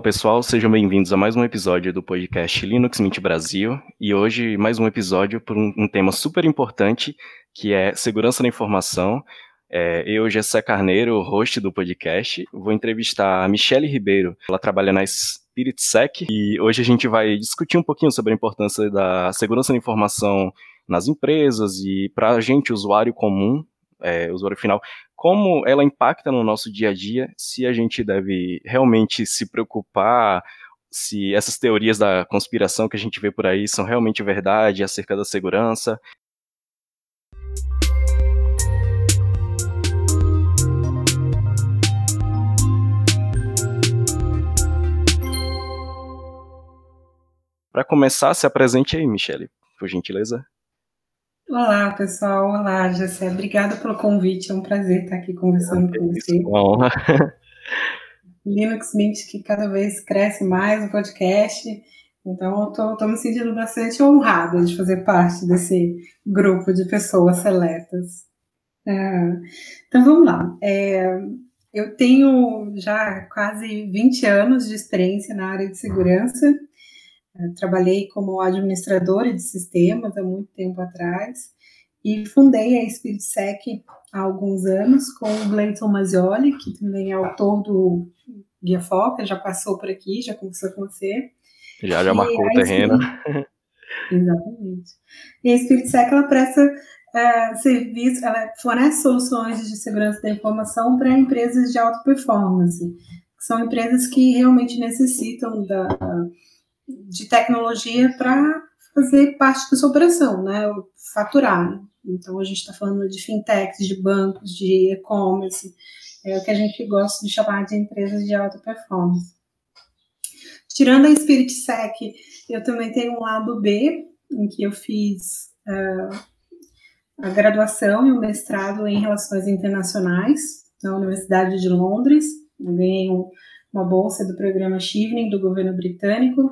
Fala pessoal, sejam bem-vindos a mais um episódio do podcast Linux Mint Brasil e hoje mais um episódio por um, um tema super importante que é segurança da informação. É, eu, Gessé Carneiro, host do podcast, vou entrevistar a Michelle Ribeiro. Ela trabalha na SpiritSec e hoje a gente vai discutir um pouquinho sobre a importância da segurança da informação nas empresas e para a gente, usuário comum, é, usuário final, como ela impacta no nosso dia a dia, se a gente deve realmente se preocupar, se essas teorias da conspiração que a gente vê por aí são realmente verdade acerca da segurança. Para começar, se apresente aí, Michele, por gentileza. Olá, pessoal. Olá, Jessé. Obrigada pelo convite. É um prazer estar aqui conversando com você. Uma honra. Linux Mint que cada vez cresce mais o podcast. Então, eu estou me sentindo bastante honrada de fazer parte desse grupo de pessoas seletas. É, então, vamos lá. É, eu tenho já quase 20 anos de experiência na área de segurança trabalhei como administradora de sistemas há muito tempo atrás e fundei a SpiritSec há alguns anos com o Gleiton Mazioli, que também é autor do Guia Foca, já passou por aqui, já conversou com você. Já, já marcou o terreno. Exatamente. E a SpiritSec, ela presta uh, serviço, ela fornece soluções de segurança da informação para empresas de alta performance, que são empresas que realmente necessitam da de tecnologia para fazer parte da sua operação, né? Faturar. Então a gente está falando de fintechs, de bancos, de e-commerce, é o que a gente gosta de chamar de empresas de alta performance. Tirando a SpiritSec, eu também tenho um lado B, em que eu fiz uh, a graduação e o mestrado em Relações Internacionais na Universidade de Londres. Eu ganhei um, uma bolsa do programa Shivering do governo britânico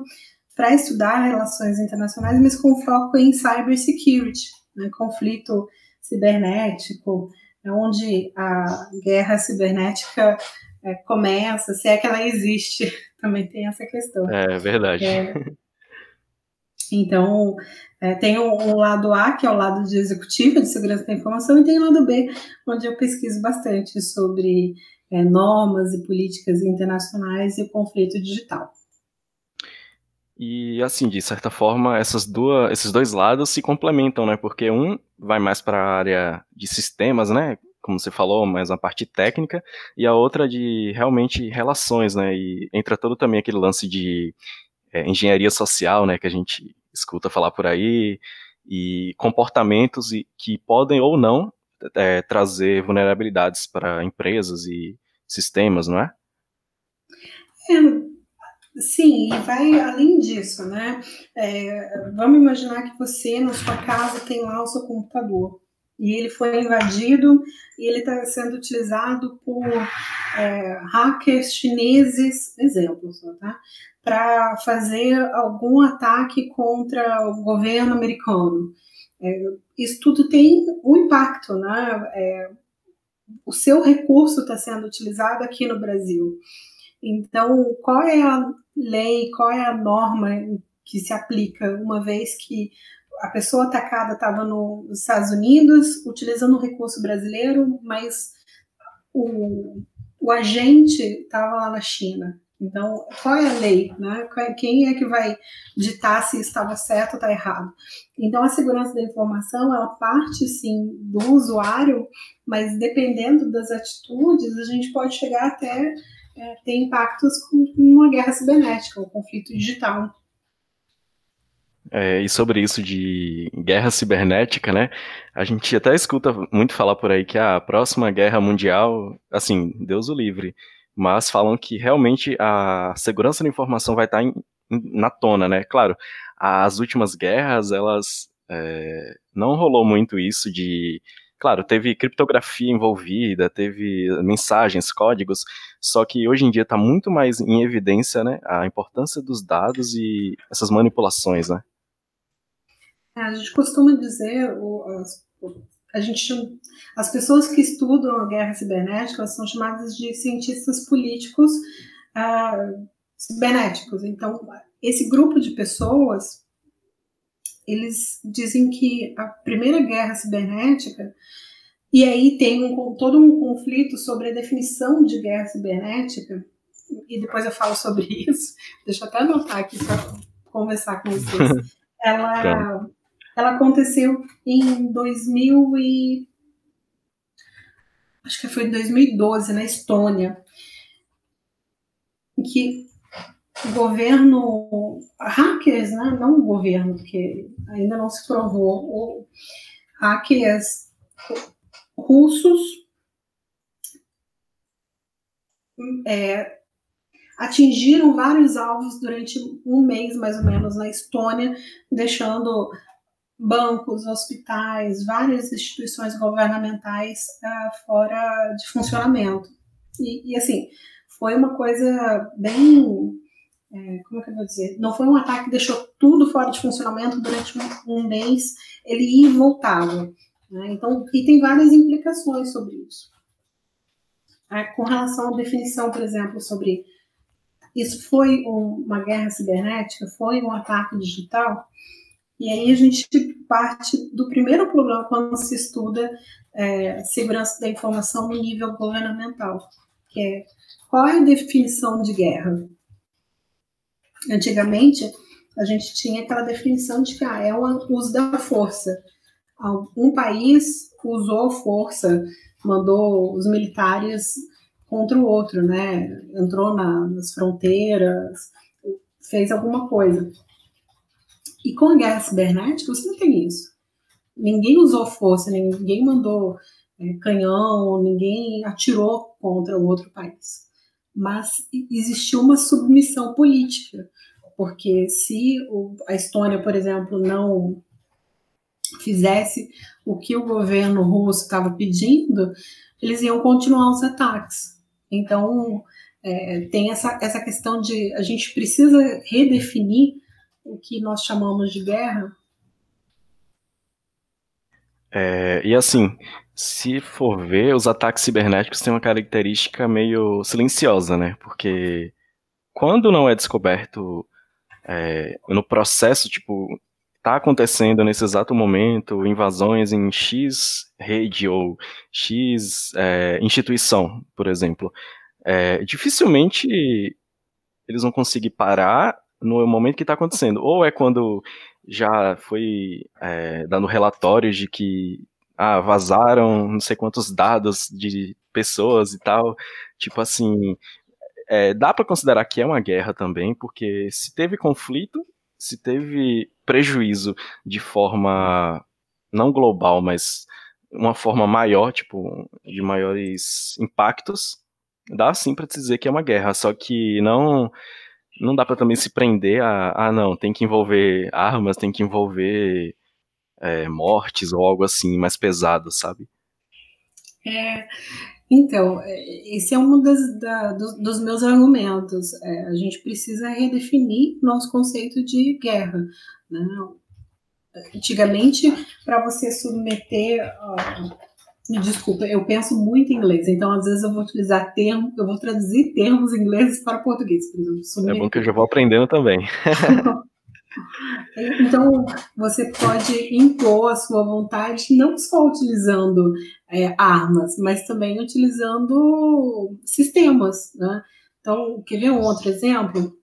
para estudar relações internacionais, mas com foco em cybersecurity, né, conflito cibernético, é onde a guerra cibernética é, começa, se é que ela existe, também tem essa questão. É verdade. É, então, é, tem um, um, lado A, que é o lado de executivo, de segurança da informação, e tem o lado B, onde eu pesquiso bastante sobre é, normas e políticas internacionais e o conflito digital. E assim, de certa forma, essas duas, esses dois lados se complementam, né? Porque um vai mais para a área de sistemas, né? Como você falou, mais a parte técnica, e a outra de realmente relações, né? E entra todo também aquele lance de é, engenharia social, né? Que a gente escuta falar por aí, e comportamentos que podem ou não é, trazer vulnerabilidades para empresas e sistemas, não é? É, Sim, e vai além disso, né? É, vamos imaginar que você, na sua casa, tem lá o seu computador e ele foi invadido e ele está sendo utilizado por é, hackers chineses, exemplo, tá? Para fazer algum ataque contra o governo americano. É, isso tudo tem um impacto, né? É, o seu recurso está sendo utilizado aqui no Brasil. Então, qual é a lei, qual é a norma que se aplica uma vez que a pessoa atacada estava nos Estados Unidos utilizando o recurso brasileiro, mas o, o agente estava lá na China. Então, qual é a lei? Né? Quem é que vai ditar se estava certo ou está errado? Então, a segurança da informação, ela parte, sim, do usuário, mas dependendo das atitudes, a gente pode chegar até é, ter impactos com uma guerra cibernética, um conflito digital. É, e sobre isso de guerra cibernética, né? A gente até escuta muito falar por aí que a próxima guerra mundial, assim, Deus o livre, mas falam que realmente a segurança da informação vai estar em, na tona, né? Claro, as últimas guerras, elas é, não rolou muito isso de Claro, teve criptografia envolvida, teve mensagens, códigos, só que hoje em dia está muito mais em evidência né, a importância dos dados e essas manipulações, né? É, a gente costuma dizer, as, a gente, as pessoas que estudam a guerra cibernética são chamadas de cientistas políticos, ah, cibernéticos. Então, esse grupo de pessoas, eles dizem que a primeira guerra cibernética, e aí tem um, todo um conflito sobre a definição de guerra cibernética, e depois eu falo sobre isso, deixa eu até anotar aqui para conversar com vocês. Ela, ela aconteceu em 2000 e acho que foi em 2012 na Estônia, em que o governo, hackers, né? não o governo, porque ainda não se provou, hackers russos é, atingiram vários alvos durante um mês, mais ou menos, na Estônia, deixando bancos, hospitais, várias instituições governamentais uh, fora de funcionamento. E, e, assim, foi uma coisa bem é, como é que eu vou dizer? Não foi um ataque que deixou tudo fora de funcionamento durante um, um mês, ele ia e voltava. Né? Então, e tem várias implicações sobre isso. É, com relação à definição, por exemplo, sobre isso foi um, uma guerra cibernética, foi um ataque digital, e aí a gente parte do primeiro problema quando se estuda é, segurança da informação no nível governamental, que é qual é a definição de guerra? Antigamente, a gente tinha aquela definição de que ah, é o uso da força. Um país usou força, mandou os militares contra o outro, né? Entrou na, nas fronteiras, fez alguma coisa. E com a guerra cibernética, você não tem isso. Ninguém usou força, ninguém mandou é, canhão, ninguém atirou contra o outro país mas existiu uma submissão política, porque se a Estônia, por exemplo, não fizesse o que o governo russo estava pedindo, eles iam continuar os ataques. Então, é, tem essa, essa questão de a gente precisa redefinir o que nós chamamos de guerra. É, e assim, se for ver, os ataques cibernéticos têm uma característica meio silenciosa, né? Porque quando não é descoberto é, no processo, tipo, tá acontecendo nesse exato momento invasões em X rede ou X é, instituição, por exemplo, é, dificilmente eles vão conseguir parar no momento que está acontecendo. Ou é quando já foi é, dando relatórios de que ah, vazaram não sei quantos dados de pessoas e tal. Tipo assim, é, dá para considerar que é uma guerra também, porque se teve conflito, se teve prejuízo de forma não global, mas uma forma maior, tipo, de maiores impactos, dá sim para dizer que é uma guerra, só que não não dá para também se prender a, ah, não, tem que envolver armas, tem que envolver é, mortes ou algo assim mais pesado, sabe? É, então, é, esse é um das, da, dos, dos, meus argumentos. É, a gente precisa redefinir nosso conceito de guerra. Né? Antigamente, para você submeter. Me desculpa, eu penso muito em inglês, então às vezes eu vou utilizar termos, eu vou traduzir termos ingleses para português, por exemplo. Submeter. É bom que eu já vou aprendendo também. Então, você pode impor a sua vontade não só utilizando é, armas, mas também utilizando sistemas. Né? Então, quer ver um outro exemplo?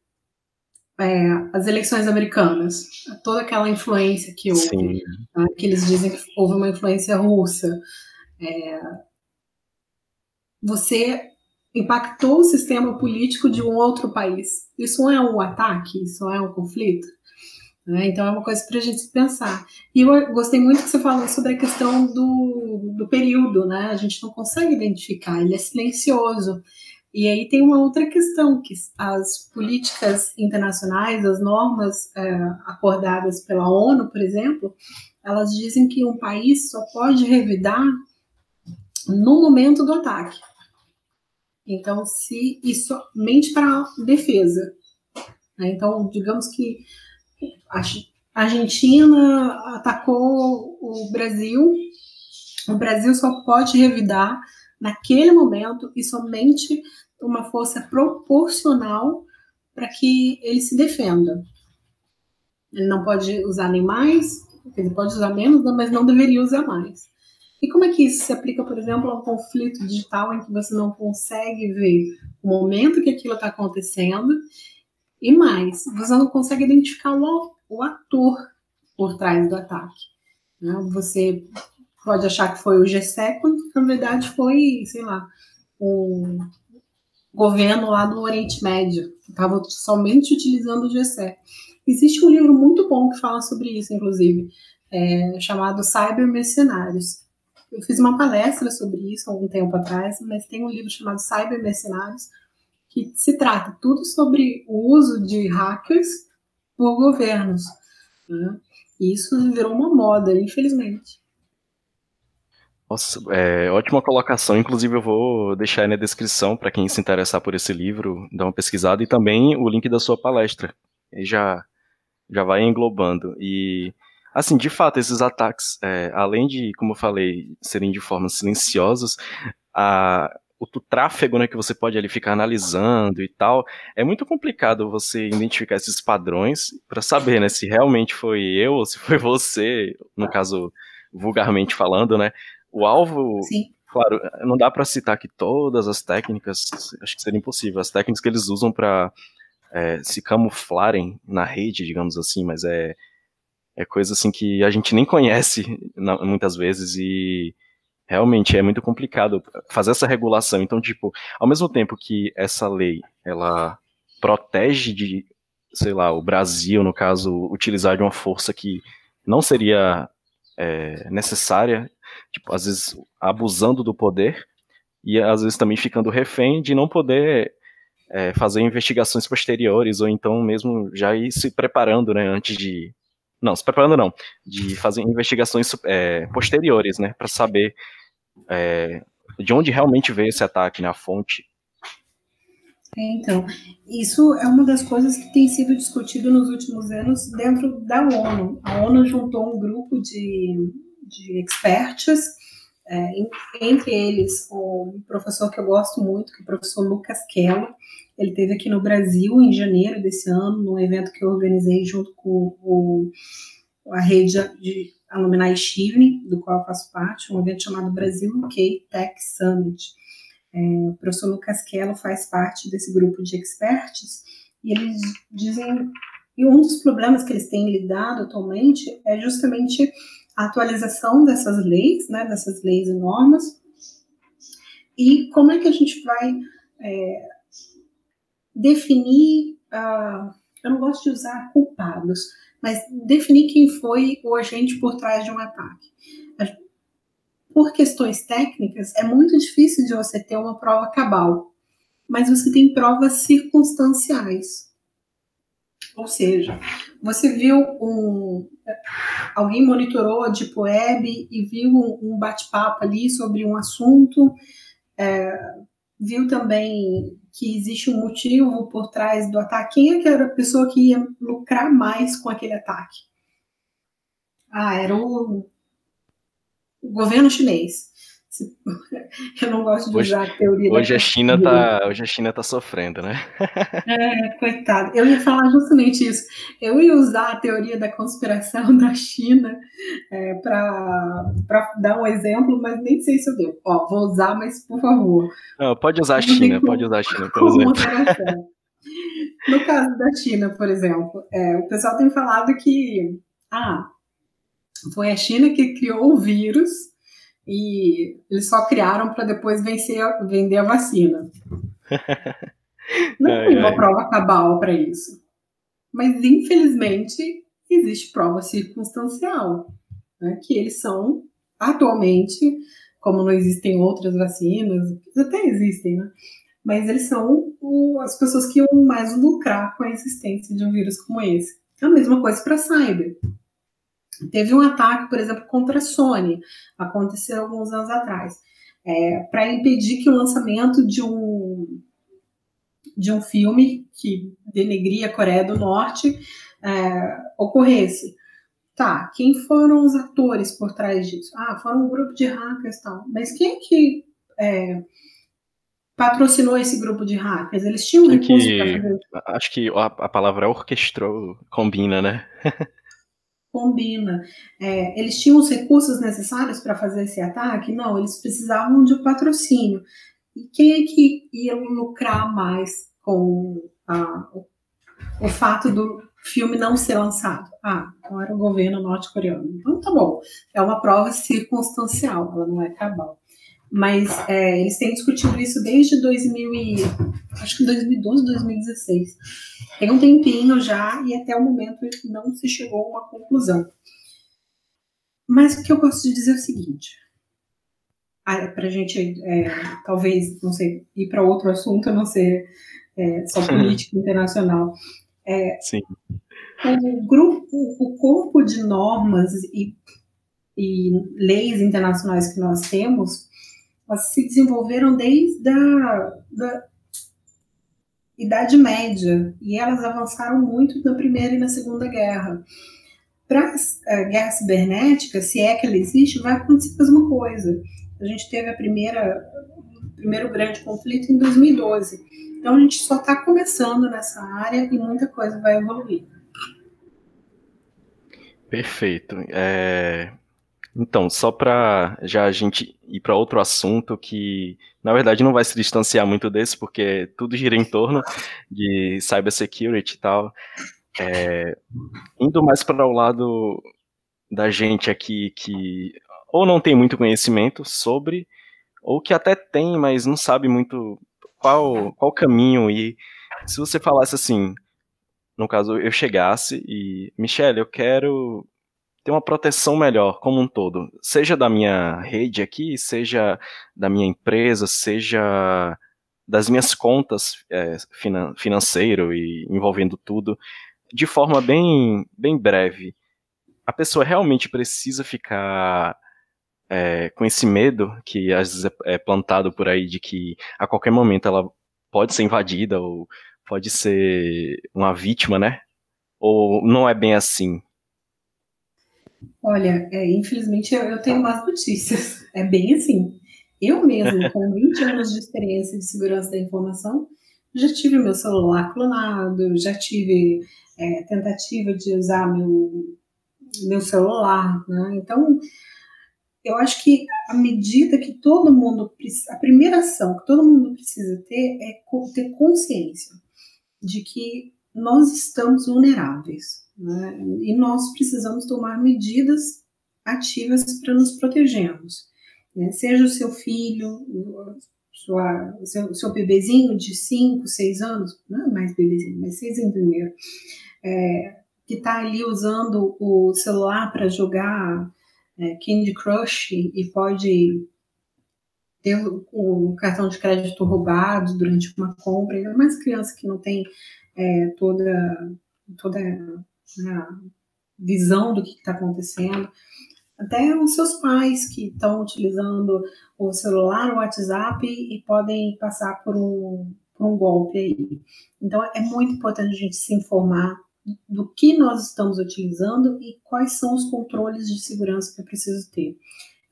É, as eleições americanas, toda aquela influência que houve, né? que eles dizem que houve uma influência russa. É, você impactou o sistema político de um outro país. Isso é um ataque, isso é um conflito. Né? Então é uma coisa para a gente pensar. E eu gostei muito que você falou sobre a questão do, do período, né? A gente não consegue identificar, ele é silencioso. E aí tem uma outra questão, que as políticas internacionais, as normas é, acordadas pela ONU, por exemplo, elas dizem que um país só pode revidar no momento do ataque. Então, se isso somente para defesa. Né? Então, digamos que a Argentina atacou o Brasil. O Brasil só pode revidar naquele momento e somente uma força proporcional para que ele se defenda. Ele não pode usar nem mais, ele pode usar menos, mas não deveria usar mais. E como é que isso se aplica, por exemplo, a um conflito digital em que você não consegue ver o momento que aquilo está acontecendo e mais, você não consegue identificar o, o ator por trás do ataque. Né? Você pode achar que foi o G7, quando na verdade foi, sei lá, um governo lá do Oriente Médio, que estava somente utilizando o G7. Existe um livro muito bom que fala sobre isso, inclusive, é, chamado Cyber Mercenários. Eu fiz uma palestra sobre isso há algum tempo atrás, mas tem um livro chamado Cyber Mercenários, que se trata tudo sobre o uso de hackers por governos. Né? E isso virou uma moda, infelizmente. Nossa, é, ótima colocação. Inclusive, eu vou deixar aí na descrição para quem se interessar por esse livro, dar uma pesquisada e também o link da sua palestra. E já, já vai englobando. E, assim, de fato, esses ataques, é, além de, como eu falei, serem de formas silenciosas, a, o, o, tráfego né, que você pode ali ficar analisando e tal, é muito complicado você identificar esses padrões para saber né, se realmente foi eu ou se foi você, no caso, vulgarmente falando, né? O alvo, Sim. claro, não dá para citar aqui todas as técnicas, acho que seria impossível, as técnicas que eles usam para é, se camuflarem na rede, digamos assim, mas é, é coisa assim que a gente nem conhece muitas vezes e realmente é muito complicado fazer essa regulação. Então, tipo, ao mesmo tempo que essa lei, ela protege de, sei lá, o Brasil, no caso, utilizar de uma força que não seria é, necessária tipo, às vezes abusando do poder e às vezes também ficando refém de não poder é, fazer investigações posteriores ou então mesmo já ir se preparando, né, antes de não, se preparando não, de fazer investigações é, posteriores, né, para saber é, de onde realmente veio esse ataque, na né, fonte. Então, isso é uma das coisas que tem sido discutido nos últimos anos dentro da ONU. A ONU juntou um grupo de de experts, é, entre eles o professor que eu gosto muito, que é o professor Lucas Kello. Ele esteve aqui no Brasil em janeiro desse ano, num evento que eu organizei junto com o, a rede de Alumni Chivne, do qual eu faço parte, um evento chamado Brasil UK Tech Summit. É, o professor Lucas Kello faz parte desse grupo de experts e eles dizem e um dos problemas que eles têm lidado atualmente é justamente a atualização dessas leis, né, dessas leis e normas, e como é que a gente vai é, definir, uh, eu não gosto de usar culpados, mas definir quem foi o agente por trás de um ataque. Por questões técnicas, é muito difícil de você ter uma prova cabal, mas você tem provas circunstanciais. Ou seja, você viu um. Alguém monitorou a Deep Web e viu um bate-papo ali sobre um assunto, é, viu também que existe um motivo por trás do ataque. Quem é que era a pessoa que ia lucrar mais com aquele ataque? Ah, era o, o governo chinês. Eu não gosto de hoje, usar a teoria hoje a China tá Hoje a China tá sofrendo, né? É, coitado. Eu ia falar justamente isso. Eu ia usar a teoria da conspiração da China é, para dar um exemplo, mas nem sei se eu devo. Ó, vou usar, mas por favor. Não, pode usar a China, pode usar a China, por exemplo. No caso da China, por exemplo, é, o pessoal tem falado que ah, foi a China que criou o vírus e eles só criaram para depois vencer, vender a vacina. Não tem uma prova cabal para isso. Mas, infelizmente, existe prova circunstancial, né, que eles são, atualmente, como não existem outras vacinas, até existem, né? Mas eles são o, as pessoas que iam mais lucrar com a existência de um vírus como esse. É a mesma coisa para cyber. Teve um ataque, por exemplo, contra a Sony, aconteceu alguns anos atrás, é, para impedir que o lançamento de um, de um filme que denegria a Coreia do Norte é, ocorresse. Tá, quem foram os atores por trás disso? Ah, foram um grupo de hackers e tal. Mas quem é que é, patrocinou esse grupo de hackers? Eles tinham recursos para fazer Acho que a, a palavra orquestrou combina, né? combina. É, eles tinham os recursos necessários para fazer esse ataque? Não, eles precisavam de um patrocínio. E quem é que ia lucrar mais com a, o, o fato do filme não ser lançado? Ah, então era o governo norte-coreano. Então tá bom, é uma prova circunstancial, ela não é cabal. Mas é, eles têm discutido isso desde 2000 e, acho que 2012, 2016. Tem um tempinho já e até o momento não se chegou a uma conclusão. Mas o que eu gosto de dizer é o seguinte: para a gente, é, talvez, não sei, ir para outro assunto, não ser é, só política internacional. É, Sim. O grupo, o corpo de normas e, e leis internacionais que nós temos elas se desenvolveram desde a da Idade Média e elas avançaram muito na Primeira e na Segunda Guerra. Para a guerra cibernética, se é que ela existe, vai acontecer a mesma coisa. A gente teve a primeira, o primeiro grande conflito em 2012. Então a gente só está começando nessa área e muita coisa vai evoluir. Perfeito. É, então, só para já a gente ir para outro assunto que, na verdade, não vai se distanciar muito desse, porque tudo gira em torno de cybersecurity e tal. É, indo mais para o lado da gente aqui que ou não tem muito conhecimento sobre, ou que até tem, mas não sabe muito qual, qual caminho ir. Se você falasse assim, no caso, eu chegasse e, Michelle, eu quero ter uma proteção melhor como um todo, seja da minha rede aqui, seja da minha empresa, seja das minhas contas é, finan financeiro e envolvendo tudo, de forma bem, bem breve. A pessoa realmente precisa ficar é, com esse medo que às vezes é, é plantado por aí de que a qualquer momento ela pode ser invadida ou pode ser uma vítima, né? Ou não é bem assim? Olha, é, infelizmente eu, eu, tenho más notícias. É bem assim. Eu mesmo, com 20 anos de experiência de segurança da informação, já tive meu celular clonado, já tive é, tentativa de usar meu, meu celular. Né? Então, eu acho que a medida que todo mundo a primeira ação que todo mundo precisa ter é ter consciência de que nós estamos vulneráveis. Né? E nós precisamos tomar medidas ativas para nos protegermos. Né? Seja o seu filho, sua, seu, seu bebezinho de 5, 6 anos, não é mais bebezinho, mas 6 em primeiro, é, que está ali usando o celular para jogar é, Candy Crush e pode ter o, cartão de crédito roubado durante uma compra, ainda mais criança que não tem é, toda, toda né, visão do que está acontecendo. Até os seus pais que estão utilizando o celular, o WhatsApp e podem passar por um, por um golpe aí. Então é muito importante a gente se informar do que nós estamos utilizando e quais são os controles de segurança que é preciso ter.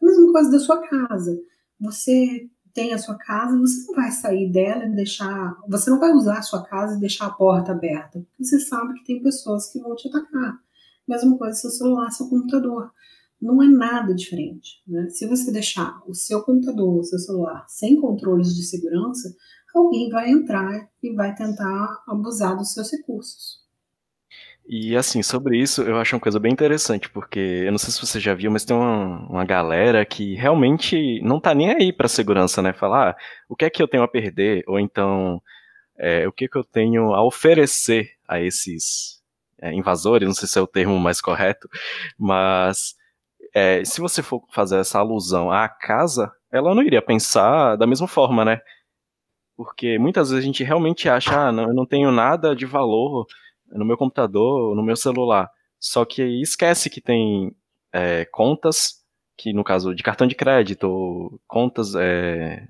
A mesma coisa da sua casa. Você tem a sua casa, você não vai sair dela e deixar. Você não vai usar a sua casa e deixar a porta aberta, porque você sabe que tem pessoas que vão te atacar. Mesma coisa seu celular, seu computador. Não é nada diferente. Né? Se você deixar o seu computador, o seu celular sem controles de segurança, alguém vai entrar e vai tentar abusar dos seus recursos. E assim, sobre isso, eu acho uma coisa bem interessante, porque eu não sei se você já viu, mas tem uma, uma galera que realmente não tá nem aí pra segurança, né? Falar, ah, o que é que eu tenho a perder? Ou então, é, o que é que eu tenho a oferecer a esses é, invasores? Não sei se é o termo mais correto, mas é, se você for fazer essa alusão à casa, ela não iria pensar da mesma forma, né? Porque muitas vezes a gente realmente acha, ah, não, eu não tenho nada de valor no meu computador, no meu celular. Só que esquece que tem é, contas, que no caso de cartão de crédito, contas é,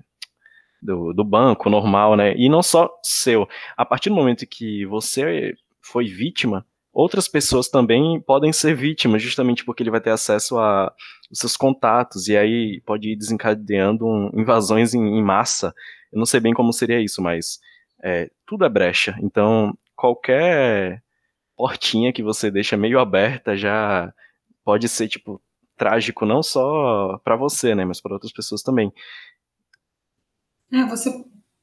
do, do banco normal, né? E não só seu. A partir do momento que você foi vítima, outras pessoas também podem ser vítimas, justamente porque ele vai ter acesso a os seus contatos, e aí pode ir desencadeando invasões em, em, massa Eu não sei bem como seria isso, mas é, tudo é brecha. Então, qualquer portinha que você deixa meio aberta já pode ser, tipo, trágico não só para você, né, mas para outras pessoas também. É, você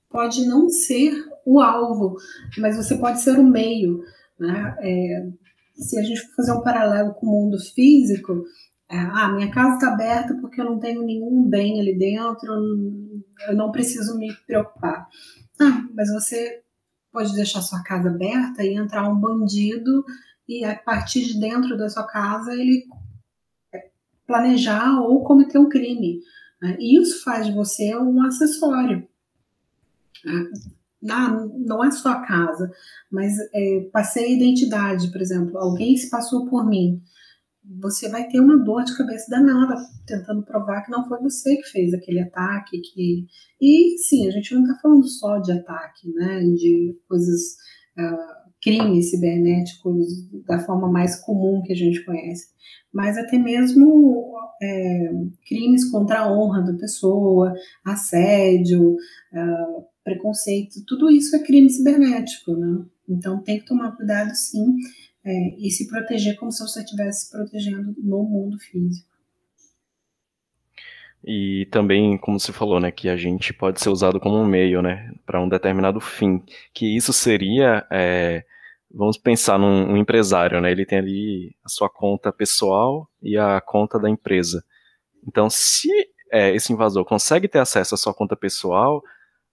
pode não ser o alvo, mas você pode ser o meio, né? É, se a gente for fazer um paralelo com o mundo físico, é, ah, minha casa está aberta porque eu não tenho nenhum bem ali dentro, eu não preciso me preocupar. Ah, mas você pode deixar sua casa aberta e entrar um bandido e a partir de dentro da sua casa ele planejar ou cometer um crime. Né? Isso faz de você um acessório. Não, não é só a casa, mas é, passei a identidade, por exemplo, alguém se passou por mim. Você vai ter uma dor de cabeça danada tentando provar que não foi você que fez aquele ataque. Que... E sim, a gente não está falando só de ataque, né? De coisas. Uh, crimes cibernéticos da forma mais comum que a gente conhece, mas até mesmo é, crimes contra a honra da pessoa, assédio, uh, preconceito, tudo isso é crime cibernético, né? Então tem que tomar cuidado sim é, e se proteger como se você estivesse se protegendo no mundo físico. E também, como você falou, né, que a gente pode ser usado como um meio, né, para um determinado fim. Que isso seria é, vamos pensar num um empresário, né? Ele tem ali a sua conta pessoal e a conta da empresa. Então, se é, esse invasor consegue ter acesso à sua conta pessoal,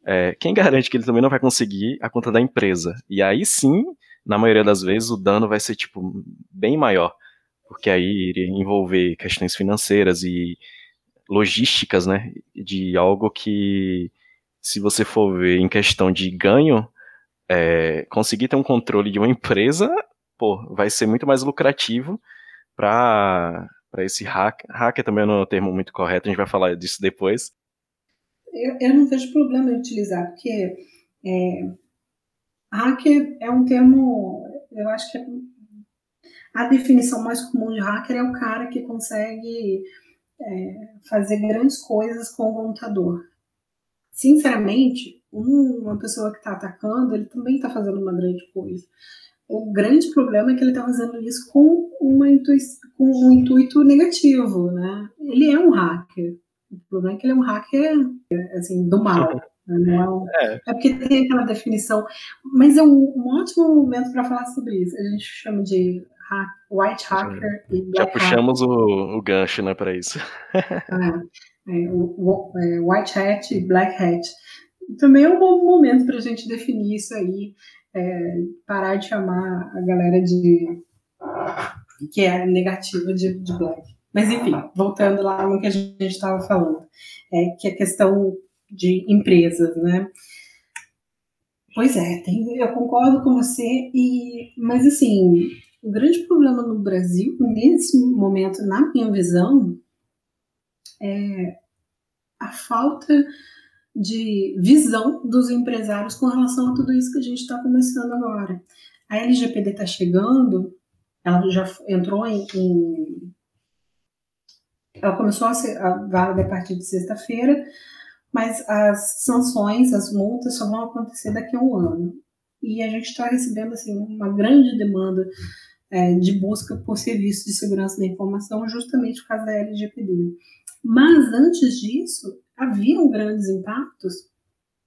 é, quem garante que ele também não vai conseguir a conta da empresa? E aí sim, na maioria das vezes, o dano vai ser tipo bem maior, porque aí iria envolver questões financeiras e logísticas, né? De algo que, se você for ver em questão de ganho, é, conseguir ter um controle de uma empresa, pô, vai ser muito mais lucrativo para para esse hacker. Hacker também não é um termo muito correto, a gente vai falar disso depois. Eu, eu não vejo problema em utilizar, porque é, hacker é um termo, eu acho que é, a definição mais comum de hacker é o cara que consegue é, fazer grandes coisas com o computador. Sinceramente, uma pessoa que está atacando, ele também está fazendo uma grande coisa. O grande problema é que ele está fazendo isso com, uma com um intuito negativo, né? Ele é um hacker. O problema é que ele é um hacker, assim, do mal. Não é, um, é. é porque tem aquela definição. Mas é um, um ótimo momento para falar sobre isso. A gente chama de hack, white hacker e black Já puxamos hacker. O, o gancho, né, para isso. é, é, o, o, é, white hat e black hat também é um bom momento para a gente definir isso aí, é, parar de chamar a galera de que é negativa de, de black. Mas enfim, voltando lá no que a gente estava falando, é, que a questão de empresas, né? Pois é, tem, eu concordo com você, e, mas assim, o grande problema no Brasil, nesse momento, na minha visão, é a falta de visão dos empresários com relação a tudo isso que a gente está começando agora. A LGPD está chegando, ela já entrou em, em, ela começou a ser válida a partir de sexta-feira, mas as sanções, as multas só vão acontecer daqui a um ano. E a gente está recebendo assim uma grande demanda é, de busca por serviços de segurança da informação justamente por causa da LGPD. Mas antes disso, haviam grandes impactos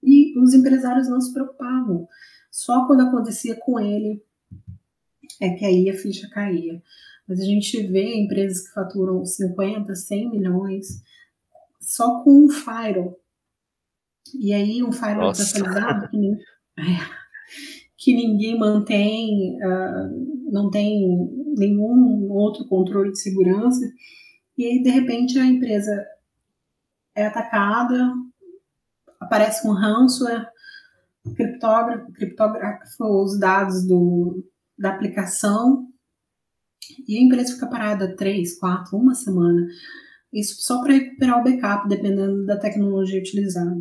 e os empresários não se preocupavam. Só quando acontecia com ele é que aí a ficha caía. Mas a gente vê empresas que faturam 50, 100 milhões só com um firewall. E aí um firewall desatualizado que, que, ninguém mantém, uh, não tem nenhum outro controle de segurança. E aí, de repente, a empresa é atacada, aparece um ransomware, criptógrafo, criptografa os dados do, da aplicação e a empresa fica parada três, quatro, uma semana. Isso só para recuperar o backup, dependendo da tecnologia utilizada.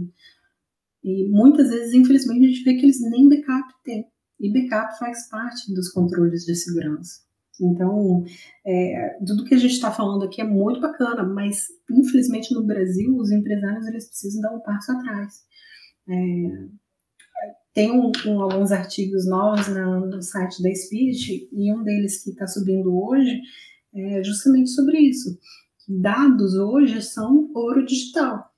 E muitas vezes, infelizmente, a gente vê que eles nem backup têm. E backup faz parte dos controles de segurança. Então, é, tudo que a gente está falando aqui é muito bacana, mas infelizmente no Brasil os empresários eles precisam dar um passo atrás. É, tem um, um, alguns artigos novos no, no site da Spirit, e um deles que está subindo hoje é justamente sobre isso. Dados hoje são ouro digital.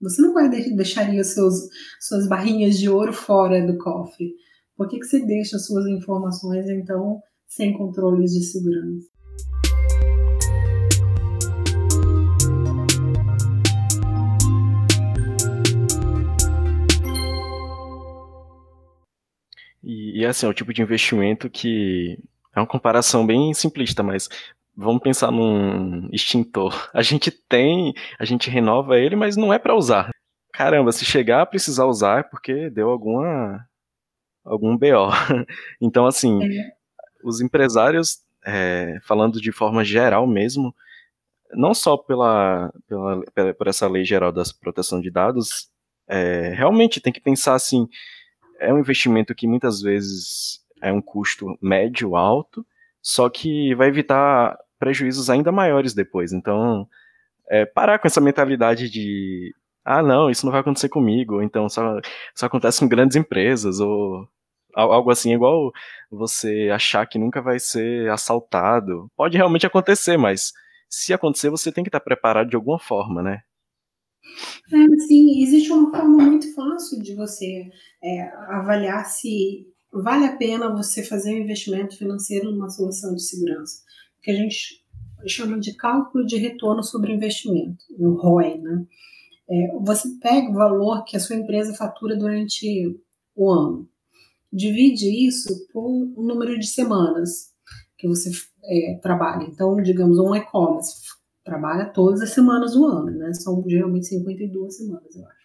Você não vai deixaria seus, suas barrinhas de ouro fora do cofre. Por que, que você deixa suas informações, então, sem controles de segurança? E, e assim, é o tipo de investimento que é uma comparação bem simplista, mas vamos pensar num extintor. A gente tem, a gente renova ele, mas não é para usar. Caramba, se chegar a precisar usar é porque deu alguma algum BO. Então, assim, é. os empresários, é, falando de forma geral mesmo, não só pela, pela, por essa lei geral da proteção de dados, é, realmente tem que pensar assim, é um investimento que muitas vezes é um custo médio alto, só que vai evitar prejuízos ainda maiores depois. Então, é, parar com essa mentalidade de ah, não, isso não vai acontecer comigo, ou então só, só acontece com grandes empresas, ou algo assim, igual você achar que nunca vai ser assaltado. Pode realmente acontecer, mas se acontecer, você tem que estar preparado de alguma forma, né? É, sim, existe uma forma muito fácil de você é, avaliar se vale a pena você fazer um investimento financeiro numa solução de segurança, que a gente chama de cálculo de retorno sobre investimento, o ROI, né? É, você pega o valor que a sua empresa fatura durante o ano, divide isso por um número de semanas que você é, trabalha. Então, digamos, um e-commerce trabalha todas as semanas do ano, né? São geralmente 52 semanas, eu acho.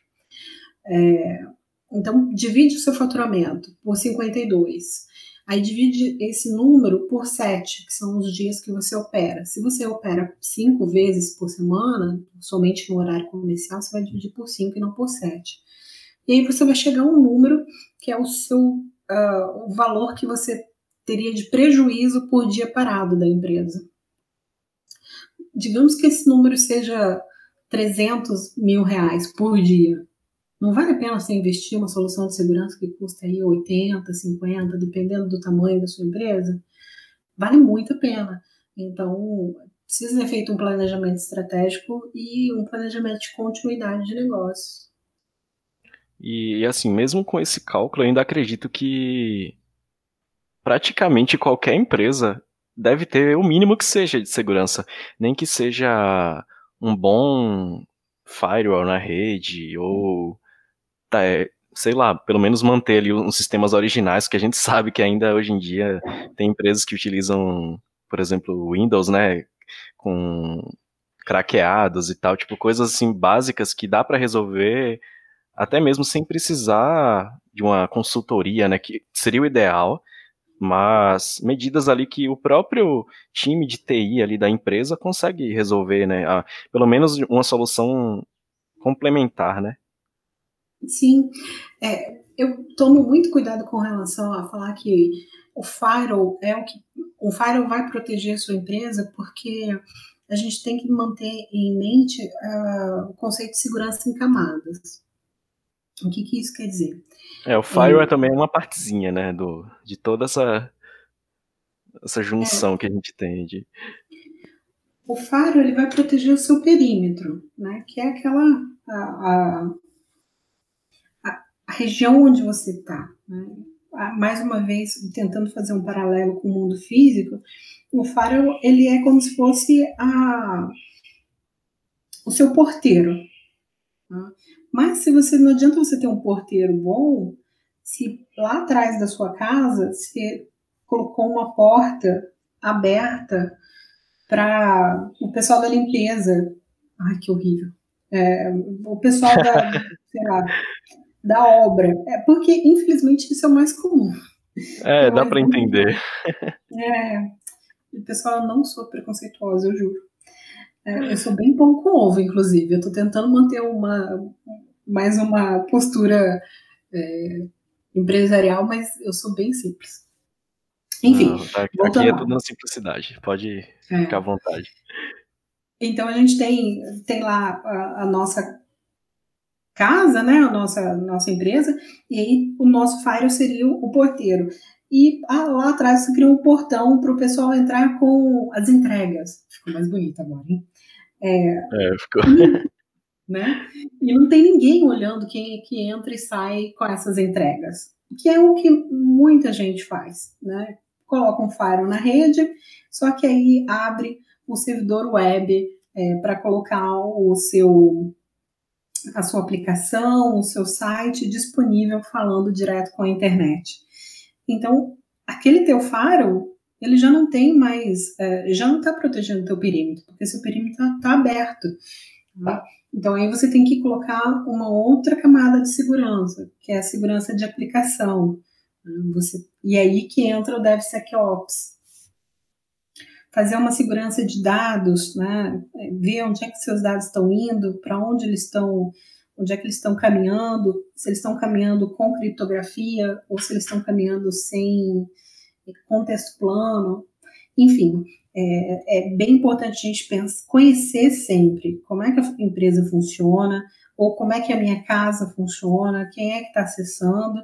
É, então, divide o seu faturamento por 52. Aí divide esse número por 7, que são os dias que você opera. Se você opera 5 vezes por semana, somente no horário comercial, você vai dividir por 5 e não por 7. E aí você vai chegar a um número que é o seu uh, o valor que você teria de prejuízo por dia parado da empresa. Digamos que esse número seja 300 mil reais por dia. Não vale a pena você investir uma solução de segurança que custa aí 80, 50, dependendo do tamanho da sua empresa? Vale muito a pena. Então, precisa ser feito um planejamento estratégico e um planejamento de continuidade de negócios. E assim, mesmo com esse cálculo, eu ainda acredito que praticamente qualquer empresa deve ter o mínimo que seja de segurança, nem que seja um bom firewall na rede ou tá, é, sei lá, pelo menos manter ali os sistemas originais, que a gente sabe que ainda hoje em dia tem empresas que utilizam, por exemplo, Windows, né, com craqueados e tal, tipo coisas assim básicas que dá para resolver até mesmo sem precisar de uma consultoria, né, que seria o ideal, mas medidas ali que o próprio time de TI ali da empresa consegue resolver, né, a, pelo menos uma solução complementar, né. Sim, é, eu tomo muito cuidado com relação a falar que o firewall é o que o firewall vai proteger a sua empresa porque a gente tem que manter em mente uh, o conceito de segurança em camadas. O que, que isso quer dizer? É, o firewall é, também é uma partezinha, né, do, de toda essa, essa junção é, que a gente tem de... O firewall ele vai proteger o seu perímetro, né, que é aquela a, a, a região onde você está. Né? Mais uma vez, tentando fazer um paralelo com o mundo físico, o faro ele é como se fosse a, o seu porteiro. Né? Mas se você não adianta você ter um porteiro bom, se lá atrás da sua casa você colocou uma porta aberta para o pessoal da limpeza. Ai, que horrível. É, o pessoal da, sei lá, da obra. É porque, infelizmente, isso é o mais comum. É, é dá para entender. É. Pessoal, eu não sou preconceituosa, eu juro. É, eu sou bem pão com ovo, inclusive. Eu tô tentando manter uma mais uma postura é, empresarial, mas eu sou bem simples. Enfim. Não, tá, aqui é tudo na simplicidade. Pode é. ficar à vontade. Então a gente tem, tem lá a, a nossa casa, né, a nossa, nossa empresa, e aí o nosso firewall seria o porteiro. E ah, lá atrás você criou um portão para o pessoal entrar com as entregas. Ficou mais bonito agora, hein? É, é ficou. né? E não tem ninguém olhando quem que entra e sai com essas entregas, que é o que muita gente faz, né? Coloca um firewall na rede, só que aí abre o servidor web é, para colocar o seu a sua aplicação, o seu site disponível falando direto com a internet. Então, aquele teu faro, ele já não tem mais, é, já não está protegendo o teu perímetro, porque seu perímetro está tá aberto. Né? Então, aí você tem que colocar uma outra camada de segurança, que é a segurança de aplicação. Né? Você, e aí que entra o DevSecOps. Fazer uma segurança de dados, né? ver onde é que seus dados estão indo, para onde eles estão onde é que eles estão caminhando, se eles estão caminhando com criptografia ou se eles estão caminhando sem contexto plano, enfim, é, é bem importante a gente pensar, conhecer sempre como é que a empresa funciona ou como é que a minha casa funciona, quem é que está acessando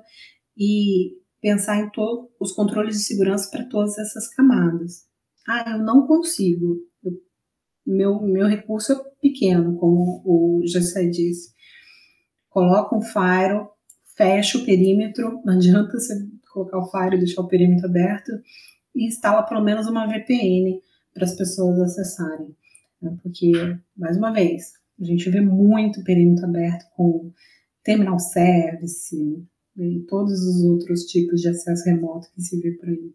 e pensar em todos os controles de segurança para todas essas camadas. Ah, eu não consigo. Eu, meu, meu recurso é pequeno, como o José disse coloca um faro, fecha o perímetro, não adianta você colocar o faro e deixar o perímetro aberto, e instala pelo menos uma VPN para as pessoas acessarem. Né? Porque, mais uma vez, a gente vê muito perímetro aberto com terminal service e todos os outros tipos de acesso remoto que se vê por aí.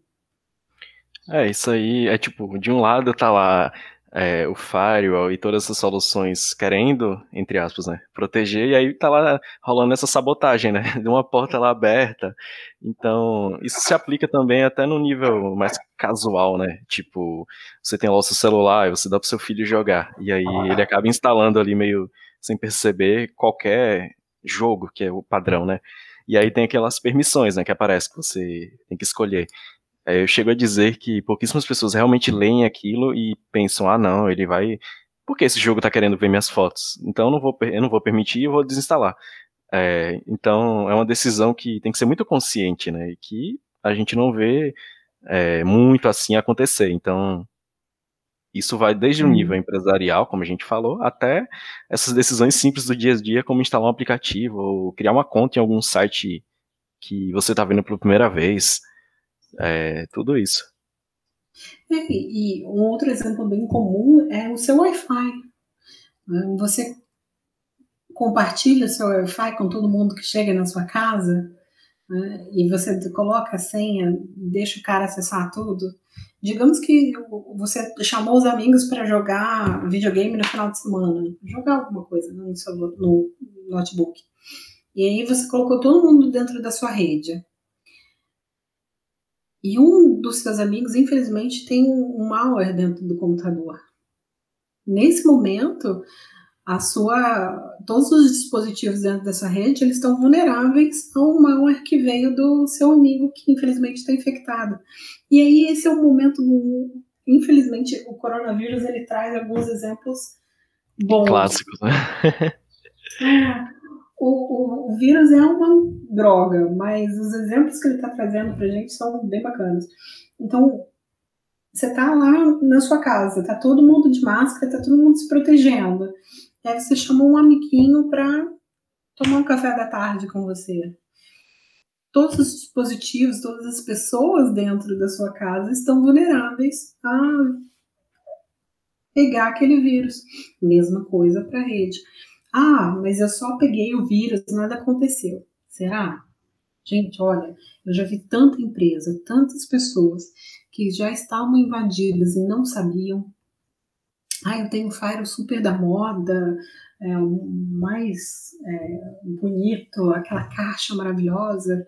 É, isso aí é tipo, de um lado tá lá é, o firewall e todas essas soluções querendo, entre aspas, né, proteger, e aí tá lá rolando essa sabotagem, né, de uma porta lá aberta. Então, isso se aplica também até no nível mais casual, né, tipo, você tem lá o seu celular e você dá pro seu filho jogar, e aí ele acaba instalando ali meio sem perceber qualquer jogo, que é o padrão, né, e aí tem aquelas permissões, né, que aparece que você tem que escolher. É, eu chego a dizer que pouquíssimas pessoas realmente leem aquilo e pensam, ah não, ele vai. Por que esse jogo tá querendo ver minhas fotos? Então eu não vou, eu não vou permitir, eu vou desinstalar. É, então é uma decisão que tem que ser muito consciente, né? E que a gente não vê é, muito assim acontecer. Então isso vai desde o uhum. nível empresarial, como a gente falou, até essas decisões simples do dia a dia, como instalar um aplicativo ou criar uma conta em algum site que você está vendo pela primeira vez é, tudo isso. É, e um outro exemplo bem comum é o seu Wi-Fi. Né? Você compartilha seu Wi-Fi com todo mundo que chega na sua casa né? e você coloca a senha, deixa o cara acessar tudo. Digamos que você chamou os amigos para jogar videogame no final de semana, jogar alguma coisa no, seu, no notebook. E aí você colocou todo mundo dentro da sua rede. E um dos seus amigos, infelizmente, tem um malware dentro do computador. Nesse momento, a sua, todos os dispositivos dentro dessa rede eles estão vulneráveis a um malware que veio do seu amigo que infelizmente está infectado. E aí esse é o momento, infelizmente, o coronavírus ele traz alguns exemplos bons. Clássicos, né? O, o, vírus é uma droga, mas os exemplos que ele está trazendo para a gente são bem bacanas. Então, você está lá na sua casa, tá todo mundo de máscara, tá todo mundo se protegendo. E aí você chama um amiguinho para tomar um café da tarde com você. Todos os dispositivos, todas as pessoas dentro da sua casa estão vulneráveis a pegar aquele vírus. Mesma coisa para a rede. Ah, mas eu só peguei o vírus, nada aconteceu. Será? Gente, olha, eu já vi tanta empresa, tantas pessoas que já estavam invadidas e não sabiam. Ah, eu tenho um Fire super da moda, é, o mais é, bonito, aquela caixa maravilhosa.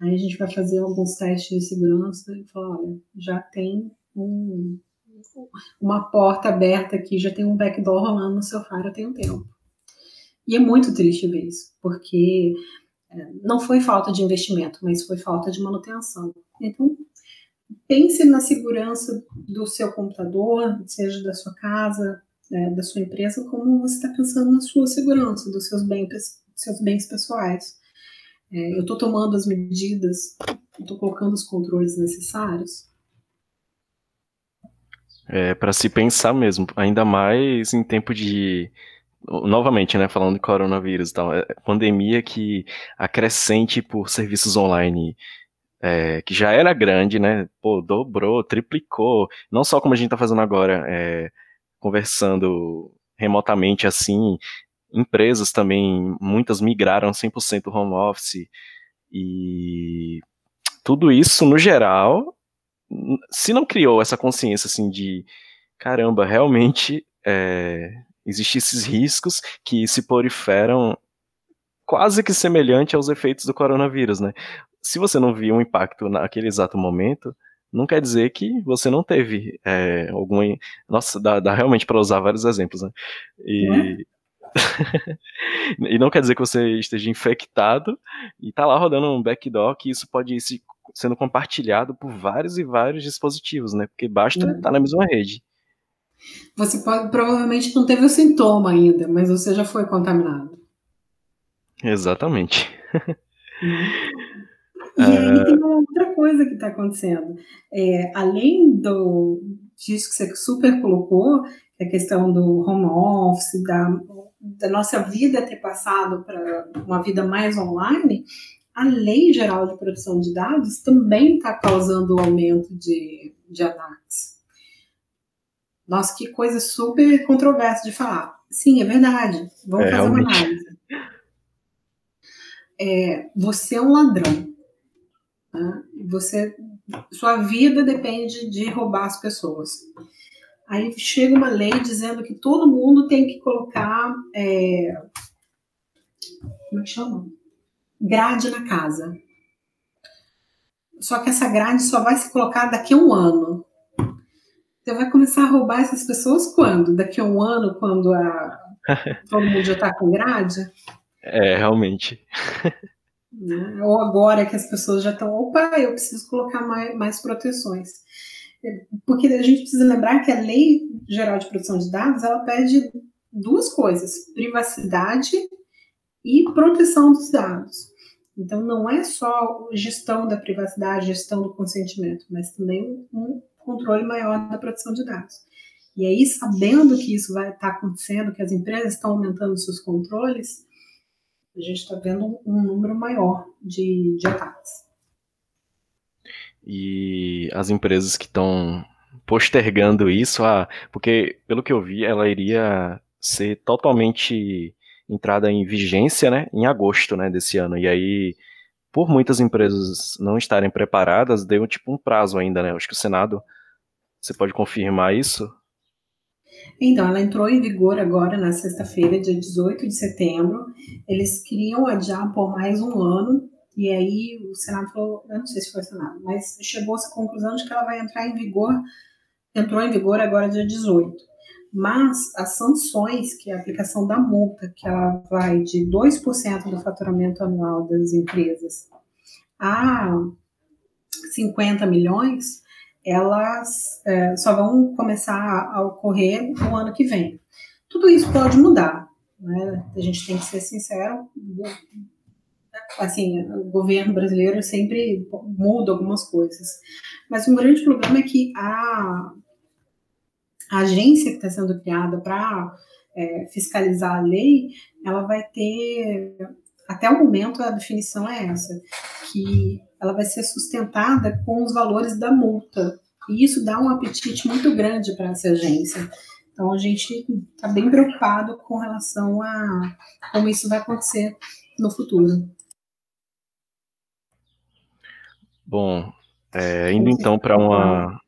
Aí a gente vai fazer alguns testes de segurança e falar, olha, já tem um, uma porta aberta aqui, já tem um backdoor rolando no seu Fire tem um tempo. E é muito triste ver isso, porque é, não foi falta de investimento, mas foi falta de manutenção. Então, pense na segurança do seu computador, seja da sua casa, é, da sua empresa, como você está pensando na sua segurança, dos seus bens, seus bens pessoais. É, eu estou tomando as medidas, estou colocando os controles necessários. É, para se pensar mesmo, ainda mais em tempo de novamente, né, falando de coronavírus e tal, é pandemia que acrescente por serviços online, é, que já era grande, né, pô, dobrou, triplicou, não só como a gente tá fazendo agora, é, conversando remotamente assim, empresas também, muitas migraram 100% home office, e tudo isso, no geral, se não criou essa consciência, assim, de, caramba, realmente, é, existem esses riscos que se proliferam quase que semelhante aos efeitos do coronavírus, né? Se você não viu um impacto naquele exato momento, não quer dizer que você não teve é, algum. Nossa, dá, dá realmente para usar vários exemplos, né? E. e não quer dizer que você esteja infectado e está lá rodando um backdoor que isso pode ir se, sendo compartilhado por vários e vários dispositivos, né? Porque basta estar tá na mesma rede. Você pode, provavelmente não teve o sintoma ainda, mas você já foi contaminado. Exatamente. E aí tem uma outra coisa que está acontecendo. É, além do, disso que você super colocou, a questão do home office, da, da nossa vida ter passado para uma vida mais online, a lei geral de proteção de dados também está causando o aumento de, de ataques. Nossa, que coisa super controversa de falar. Sim, é verdade. Vamos é, fazer realmente. uma análise. É, você é um ladrão. Né? Você, sua vida depende de roubar as pessoas. Aí chega uma lei dizendo que todo mundo tem que colocar. É, como é que chama? Grade na casa. Só que essa grade só vai se colocar daqui a um ano. Você vai começar a roubar essas pessoas quando? Daqui a um ano, quando a, todo mundo já está com grade? É, realmente. Né? Ou agora que as pessoas já estão, opa, eu preciso colocar mais, mais proteções. Porque a gente precisa lembrar que a Lei Geral de Proteção de Dados, ela pede duas coisas, privacidade e proteção dos dados. Então, não é só gestão da privacidade, gestão do consentimento, mas também um controle maior da proteção de dados. E aí, sabendo que isso vai estar tá acontecendo, que as empresas estão aumentando seus controles, a gente está vendo um número maior de, de ataques. E as empresas que estão postergando isso, ah, porque pelo que eu vi, ela iria ser totalmente entrada em vigência, né, em agosto, né, desse ano. E aí por muitas empresas não estarem preparadas, deu tipo um prazo ainda, né? Acho que o Senado, você pode confirmar isso? Então, ela entrou em vigor agora na sexta-feira, dia 18 de setembro. Eles queriam adiar por mais um ano, e aí o Senado falou, eu não sei se foi o Senado, mas chegou-se à conclusão de que ela vai entrar em vigor, entrou em vigor agora dia 18. Mas as sanções, que é a aplicação da multa, que ela vai de 2% do faturamento anual das empresas a 50 milhões, elas é, só vão começar a ocorrer no ano que vem. Tudo isso pode mudar, né? A gente tem que ser sincero. Assim, o governo brasileiro sempre muda algumas coisas, mas um grande problema é que a a agência que está sendo criada para é, fiscalizar a lei, ela vai ter, até o momento a definição é essa, que ela vai ser sustentada com os valores da multa. E isso dá um apetite muito grande para essa agência. Então a gente está bem preocupado com relação a como isso vai acontecer no futuro. Bom, é, indo então para uma,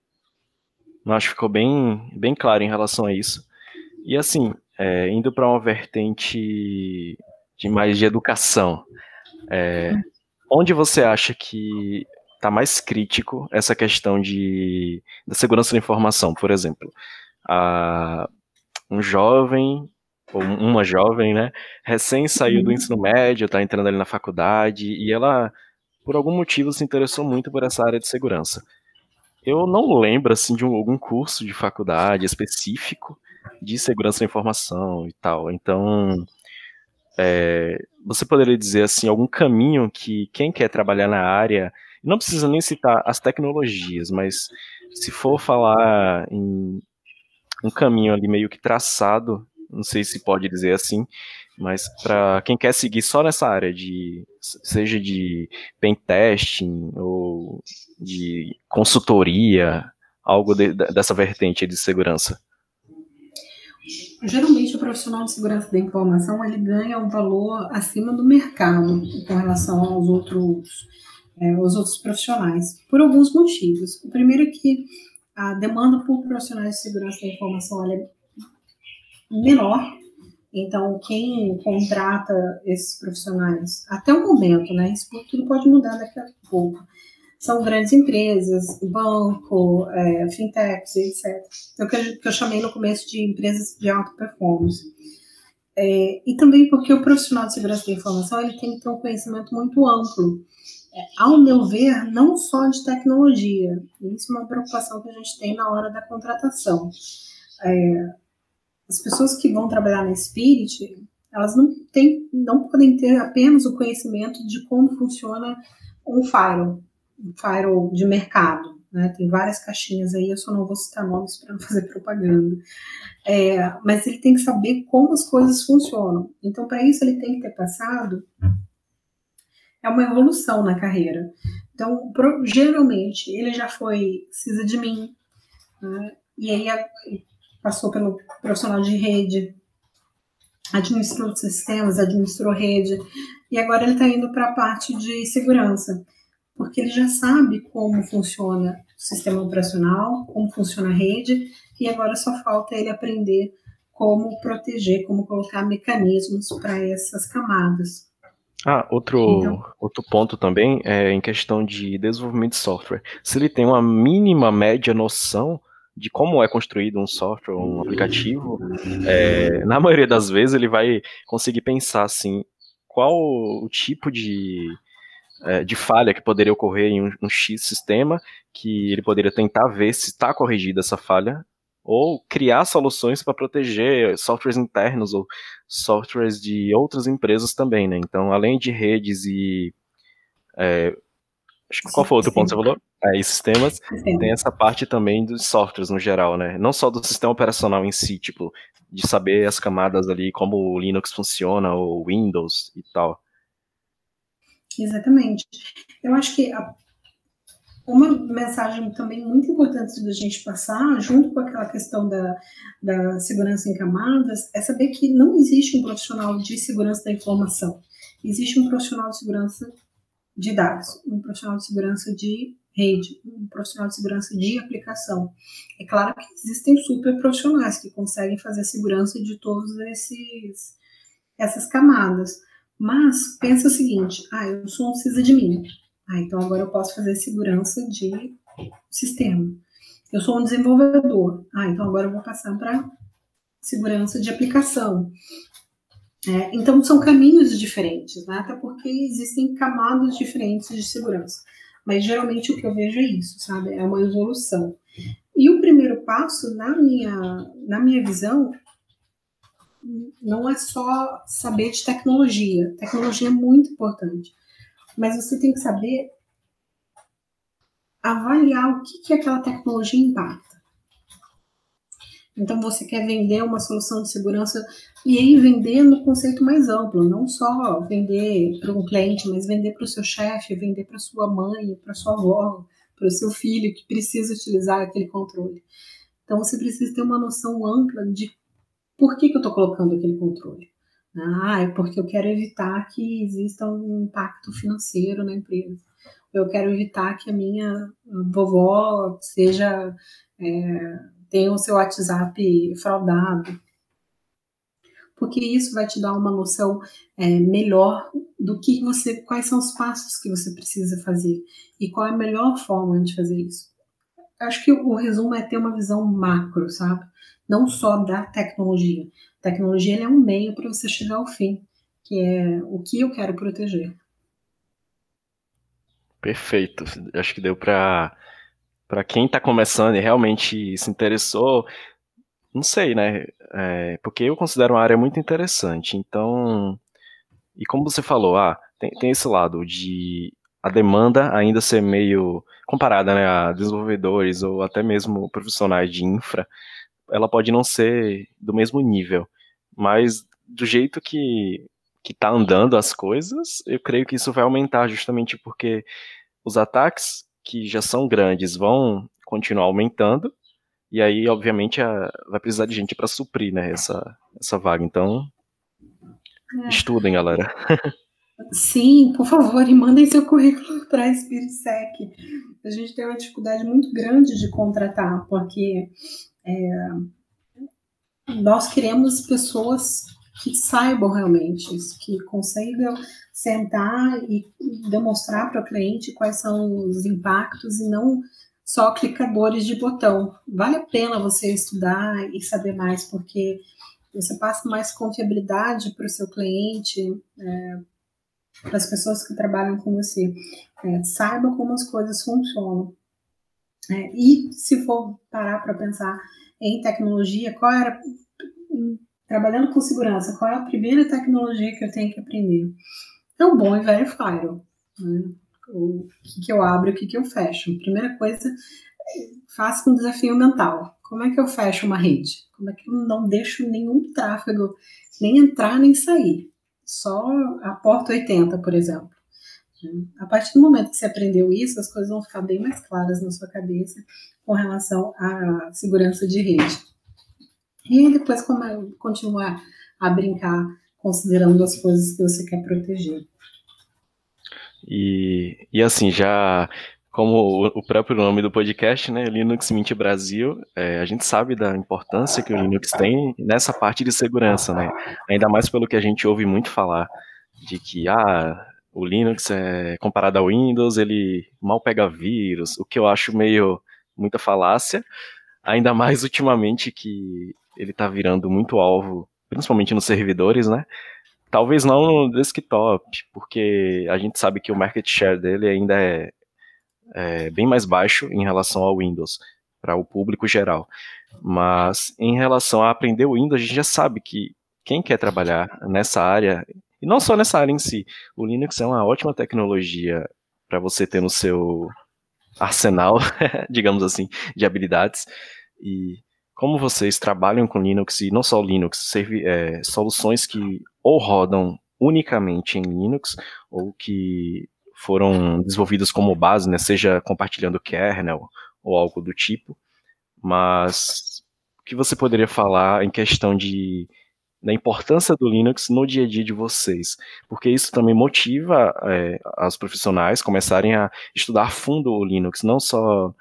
acho que ficou bem, bem claro em relação a isso. E assim, é, indo para uma vertente de mais de educação, é, onde você acha que está mais crítico essa questão de, da segurança da informação, por exemplo? A, um jovem ou uma jovem, né, recém saiu do uhum. ensino médio, está entrando ali na faculdade e ela, por algum motivo, se interessou muito por essa área de segurança. Eu não lembro assim de um, algum curso de faculdade específico de segurança da informação e tal. Então, é, você poderia dizer assim algum caminho que quem quer trabalhar na área não precisa nem citar as tecnologias, mas se for falar em um caminho ali meio que traçado, não sei se pode dizer assim, mas para quem quer seguir só nessa área de seja de pen testing ou de consultoria, algo de, dessa vertente de segurança. Geralmente o profissional de segurança da informação ele ganha um valor acima do mercado com relação aos outros é, os outros profissionais, por alguns motivos. O primeiro é que a demanda por profissionais de segurança da informação é menor, então quem contrata esses profissionais, até o momento, né, isso tudo pode mudar daqui a pouco, são grandes empresas, banco, é, fintechs, etc. Então, que eu, que eu chamei no começo de empresas de alta performance. É, e também porque o profissional de segurança da informação ele tem que ter um conhecimento muito amplo é, ao meu ver, não só de tecnologia. Isso é uma preocupação que a gente tem na hora da contratação. É, as pessoas que vão trabalhar na Spirit, elas não, tem, não podem ter apenas o conhecimento de como funciona um firewall, um firewall de mercado. Né? Tem várias caixinhas aí, eu só não vou citar nomes para não fazer propaganda. É, mas ele tem que saber como as coisas funcionam. Então, para isso, ele tem que ter passado é uma evolução na carreira. Então, geralmente, ele já foi precisa de mim, né? e aí passou pelo profissional de rede, administrou sistemas, administrou rede, e agora ele está indo para a parte de segurança, porque ele já sabe como funciona o sistema operacional, como funciona a rede, e agora só falta ele aprender como proteger, como colocar mecanismos para essas camadas. Ah, outro, então, outro ponto também é em questão de desenvolvimento de software. Se ele tem uma mínima, média noção de como é construído um software, um aplicativo, é, na maioria das vezes ele vai conseguir pensar assim, qual o tipo de, é, de falha que poderia ocorrer em um, um X sistema, que ele poderia tentar ver se está corrigida essa falha ou criar soluções para proteger softwares internos ou softwares de outras empresas também, né? Então, além de redes e é, acho que qual foi o outro ponto que você falou? É, e sistemas, tem essa parte também dos softwares no geral, né? Não só do sistema operacional em si, tipo, de saber as camadas ali, como o Linux funciona, ou Windows e tal. Exatamente. Eu acho que a uma mensagem também muito importante da gente passar, junto com aquela questão da, da segurança em camadas, é saber que não existe um profissional de segurança da informação. Existe um profissional de segurança de dados, um profissional de segurança de rede, um profissional de segurança de aplicação. É claro que existem super profissionais que conseguem fazer segurança de todos esses essas camadas. Mas pensa o seguinte: ah, eu sou um mim. Ah, então agora eu posso fazer segurança de sistema. Eu sou um desenvolvedor. Ah, então agora eu vou passar para segurança de aplicação. É, então são caminhos diferentes, né? até porque existem camadas diferentes de segurança. Mas geralmente o que eu vejo é isso, sabe? É uma evolução. E o primeiro passo, na minha, na minha visão, não é só saber de tecnologia. Tecnologia é muito importante mas você tem que saber avaliar o que, que aquela tecnologia impacta. Então você quer vender uma solução de segurança e aí vender no conceito mais amplo, não só vender para um cliente, mas vender para o seu chefe, vender para sua mãe, para sua avó, para o seu filho que precisa utilizar aquele controle. Então você precisa ter uma noção ampla de por que, que eu estou colocando aquele controle. Ah, é porque eu quero evitar que exista um impacto financeiro na empresa. Eu quero evitar que a minha vovó seja é, tenha o seu WhatsApp fraudado. Porque isso vai te dar uma noção é, melhor do que você, quais são os passos que você precisa fazer e qual é a melhor forma de fazer isso. Acho que o resumo é ter uma visão macro, sabe? Não só da tecnologia, tecnologia é um meio para você chegar ao fim, que é o que eu quero proteger. Perfeito. Acho que deu para para quem está começando e realmente se interessou, não sei, né? É, porque eu considero uma área muito interessante. Então, E como você falou, ah, tem, tem esse lado de a demanda ainda ser meio comparada né, a desenvolvedores ou até mesmo profissionais de infra, ela pode não ser do mesmo nível, mas do jeito que que está andando as coisas, eu creio que isso vai aumentar justamente porque os ataques que já são grandes vão continuar aumentando e aí obviamente a, vai precisar de gente para suprir né, essa essa vaga. Então é. estudem, galera. Sim, por favor, e mandem seu currículo para a SpiritSec. A gente tem uma dificuldade muito grande de contratar, porque é, nós queremos pessoas que saibam realmente, que consigam sentar e demonstrar para o cliente quais são os impactos e não só clicadores de botão. Vale a pena você estudar e saber mais, porque você passa mais confiabilidade para o seu cliente, é, para as pessoas que trabalham com você. É, saiba como as coisas funcionam. É, e se for parar para pensar em tecnologia, qual era, trabalhando com segurança, qual é a primeira tecnologia que eu tenho que aprender? É o bom e velho Firewall. Né? O que, que eu abro, o que, que eu fecho. Primeira coisa, faça um desafio mental. Como é que eu fecho uma rede? Como é que eu não deixo nenhum tráfego nem entrar nem sair? Só a porta 80, por exemplo. A partir do momento que você aprendeu isso, as coisas vão ficar bem mais claras na sua cabeça com relação à segurança de rede. E depois continuar a brincar considerando as coisas que você quer proteger. E, e assim, já como o próprio nome do podcast, né, Linux Mint Brasil, é, a gente sabe da importância que o Linux tem nessa parte de segurança, né? Ainda mais pelo que a gente ouve muito falar de que ah, o Linux é comparado ao Windows, ele mal pega vírus, o que eu acho meio muita falácia, ainda mais ultimamente que ele está virando muito alvo, principalmente nos servidores, né? Talvez não no desktop, porque a gente sabe que o market share dele ainda é é, bem mais baixo em relação ao Windows, para o público geral. Mas em relação a aprender o Windows, a gente já sabe que quem quer trabalhar nessa área, e não só nessa área em si, o Linux é uma ótima tecnologia para você ter no seu arsenal, digamos assim, de habilidades. E como vocês trabalham com Linux, e não só Linux, serve, é, soluções que ou rodam unicamente em Linux, ou que foram desenvolvidas como base, né, seja compartilhando kernel ou algo do tipo, mas o que você poderia falar em questão de da importância do Linux no dia a dia de vocês, porque isso também motiva é, as profissionais começarem a estudar a fundo o Linux, não só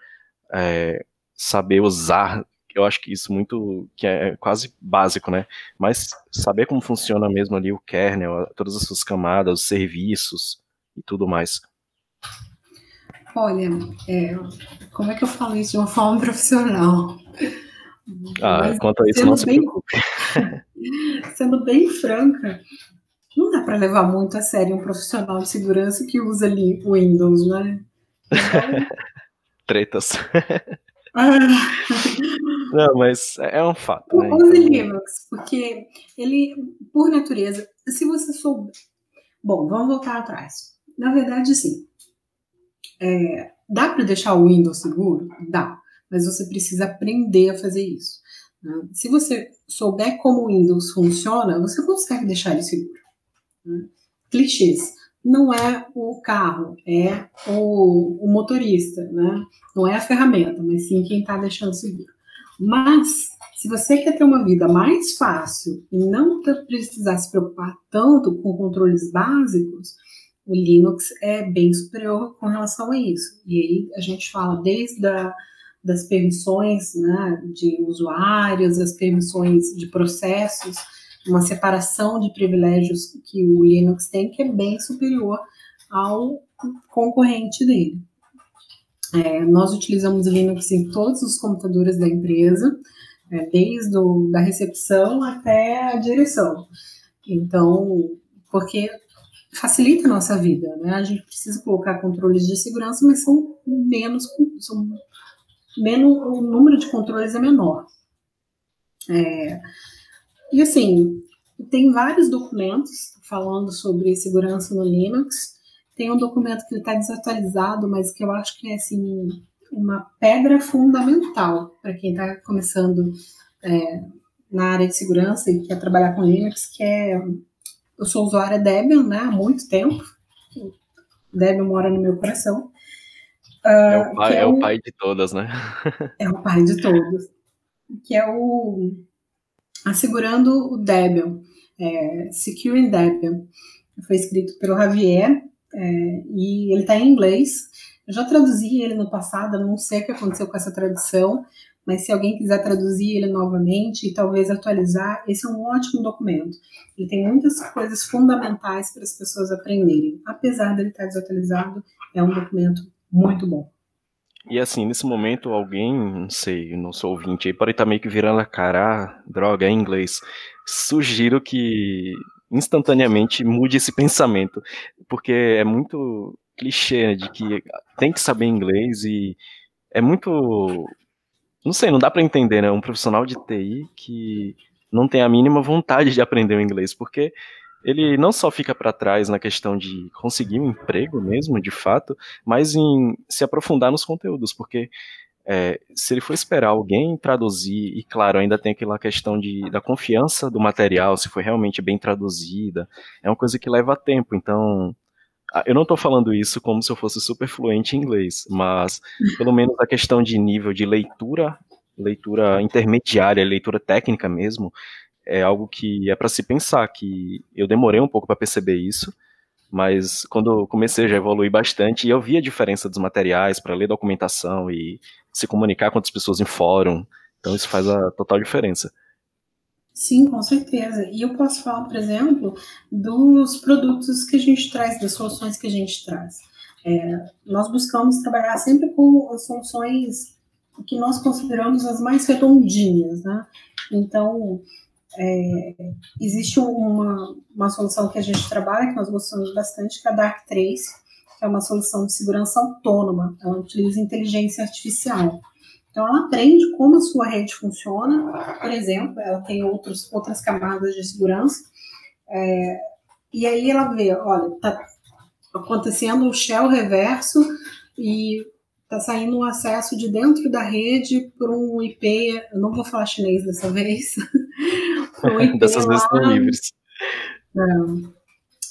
é, saber usar, eu acho que isso muito, que é quase básico, né, mas saber como funciona mesmo ali o kernel, todas as suas camadas, os serviços, e tudo mais? Olha, é, como é que eu falo isso de uma forma profissional? Ah, Mas, quanto a isso, não se bem, preocupe. sendo bem franca, não dá para levar muito a sério um profissional de segurança que usa ali o Windows, né? Então... Tretas. Ah. Não, mas é um fato. Né? Use. Linux, porque ele, por natureza, se você souber. Bom, vamos voltar atrás. Na verdade, sim. É, dá para deixar o Windows seguro? Dá, mas você precisa aprender a fazer isso. Se você souber como o Windows funciona, você consegue deixar ele seguro. Né? Clichês. Não é o carro, é o, o motorista, né? Não é a ferramenta, mas sim quem está deixando seguro. Mas, se você quer ter uma vida mais fácil e não precisar se preocupar tanto com controles básicos, o Linux é bem superior com relação a isso. E aí a gente fala desde a, das permissões né, de usuários, as permissões de processos, uma separação de privilégios que o Linux tem que é bem superior ao concorrente dele. É, nós utilizamos Linux em todos os computadores da empresa, é, desde o, da recepção até a direção. Então, porque facilita a nossa vida, né? A gente precisa colocar controles de segurança, mas são menos, são menos o número de controles é menor. É, e assim, tem vários documentos falando sobre segurança no Linux. Tem um documento que está desatualizado, mas que eu acho que é assim uma pedra fundamental para quem está começando é, na área de segurança e quer trabalhar com Linux, que é eu sou usuária Debian, né, há muito tempo. Debian mora no meu coração. É, o pai, é, é o, pai, de todas, né? é o pai de todas. Que é o Assegurando o Debian, é, Securing Debian. Foi escrito pelo Javier é, e ele está em inglês. Eu já traduzi ele no passado, não sei o que aconteceu com essa tradução, mas se alguém quiser traduzir ele novamente e talvez atualizar, esse é um ótimo documento. Ele tem muitas coisas fundamentais para as pessoas aprenderem. Apesar dele estar desatualizado, é um documento muito bom. E assim, nesse momento, alguém, não sei, não sou ouvinte aí, pode estar meio que virando a cara, ah, droga, é inglês. Sugiro que instantaneamente mude esse pensamento, porque é muito clichê né, de que tem que saber inglês e é muito não sei, não dá para entender, né? Um profissional de TI que não tem a mínima vontade de aprender o inglês, porque ele não só fica para trás na questão de conseguir um emprego mesmo, de fato, mas em se aprofundar nos conteúdos, porque é, se ele for esperar alguém traduzir, e claro, ainda tem aquela questão de, da confiança do material, se foi realmente bem traduzida, é uma coisa que leva tempo, então eu não estou falando isso como se eu fosse super fluente em inglês, mas pelo menos a questão de nível de leitura, leitura intermediária, leitura técnica mesmo, é algo que é para se pensar, que eu demorei um pouco para perceber isso, mas quando comecei já evolui bastante e eu vi a diferença dos materiais para ler documentação e se comunicar com outras pessoas em fórum, então isso faz a total diferença. Sim, com certeza. E eu posso falar, por exemplo, dos produtos que a gente traz, das soluções que a gente traz. É, nós buscamos trabalhar sempre com as soluções que nós consideramos as mais redondinhas, né? Então, é, existe uma, uma solução que a gente trabalha, que nós gostamos bastante, que é a Dark Trace, que é uma solução de segurança autônoma. Ela utiliza inteligência artificial. Então, ela aprende como a sua rede funciona, por exemplo, ela tem outros, outras camadas de segurança, é, e aí ela vê, olha, está acontecendo um shell reverso e está saindo um acesso de dentro da rede por um IP, eu não vou falar chinês dessa vez, um IP Dessas vezes estão livres.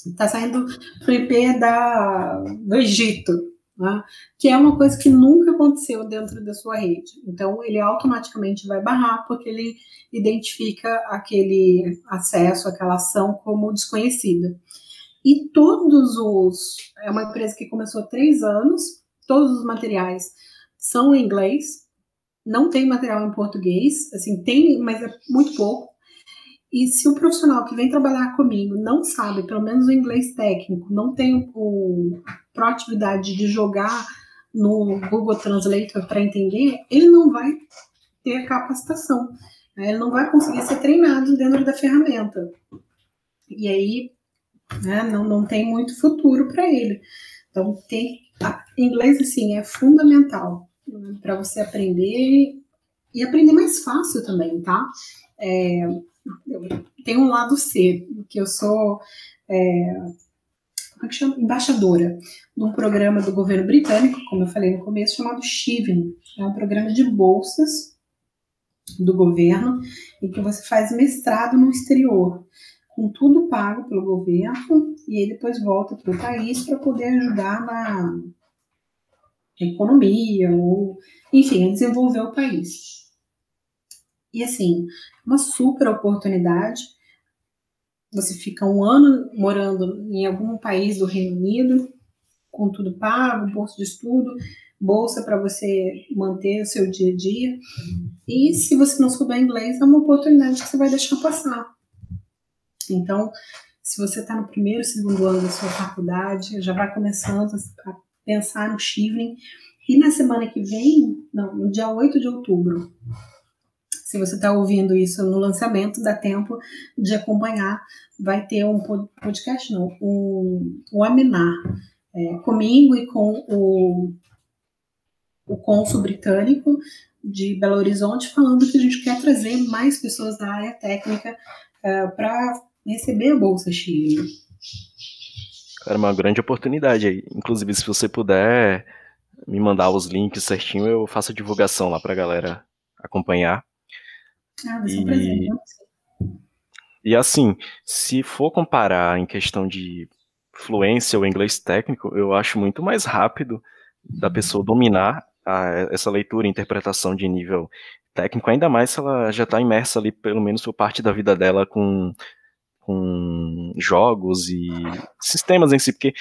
Está saindo para o IP da, do Egito né? que é uma coisa que nunca aconteceu dentro da sua rede. Então, ele automaticamente vai barrar, porque ele identifica aquele acesso, aquela ação como desconhecida. E todos os. É uma empresa que começou há três anos, todos os materiais são em inglês, não tem material em português, assim, tem, mas é muito pouco. E se o profissional que vem trabalhar comigo não sabe, pelo menos o inglês técnico, não tem o, a proatividade de jogar no Google Translator para entender, ele não vai ter capacitação. Né? Ele não vai conseguir ser treinado dentro da ferramenta. E aí, né, não, não tem muito futuro para ele. Então, tem, a, inglês, assim, é fundamental né, para você aprender e aprender mais fácil também, tá? É, tem um lado C, que eu sou é, como é que chama? embaixadora de um programa do governo britânico, como eu falei no começo, chamado Shiving. É um programa de bolsas do governo em que você faz mestrado no exterior, com tudo pago pelo governo, e aí depois volta para o país para poder ajudar na economia, ou, enfim, a desenvolver o país. E assim, uma super oportunidade. Você fica um ano morando em algum país do Reino Unido, com tudo pago, bolsa de estudo, bolsa para você manter o seu dia a dia. E se você não souber inglês, é uma oportunidade que você vai deixar passar. Então, se você está no primeiro, segundo ano da sua faculdade, já vai começando a pensar no Shivering. E na semana que vem, não, no dia 8 de outubro, se você está ouvindo isso no lançamento, dá tempo de acompanhar. Vai ter um podcast, não, um, webinar é, comigo e com o, o cônsul britânico de Belo Horizonte, falando que a gente quer trazer mais pessoas da área técnica é, para receber a Bolsa Chile. Era uma grande oportunidade aí. Inclusive, se você puder me mandar os links certinho, eu faço a divulgação lá pra galera acompanhar. Ah, vai ser um prazer. E assim, se for comparar em questão de fluência ou inglês técnico, eu acho muito mais rápido da pessoa dominar a, essa leitura e interpretação de nível técnico, ainda mais se ela já está imersa ali, pelo menos por parte da vida dela, com, com jogos e sistemas em si, porque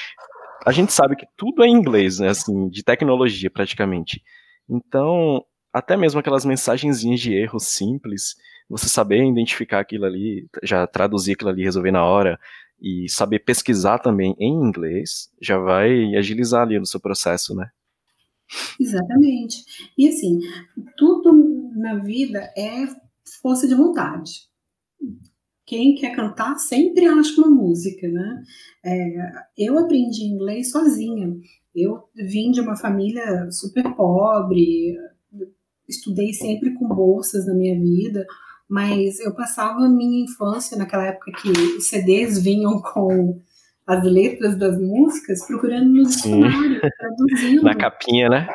a gente sabe que tudo é em inglês, né, assim, de tecnologia praticamente. Então, até mesmo aquelas mensagenzinhas de erro simples, você saber identificar aquilo ali, já traduzir aquilo ali, resolver na hora, e saber pesquisar também em inglês, já vai agilizar ali no seu processo, né? Exatamente. E assim, tudo na vida é força de vontade. Quem quer cantar sempre acha uma música, né? É, eu aprendi inglês sozinha. Eu vim de uma família super pobre, estudei sempre com bolsas na minha vida, mas eu passava a minha infância naquela época que os CDs vinham com as letras das músicas, procurando no dicionário, traduzindo. Na capinha, né?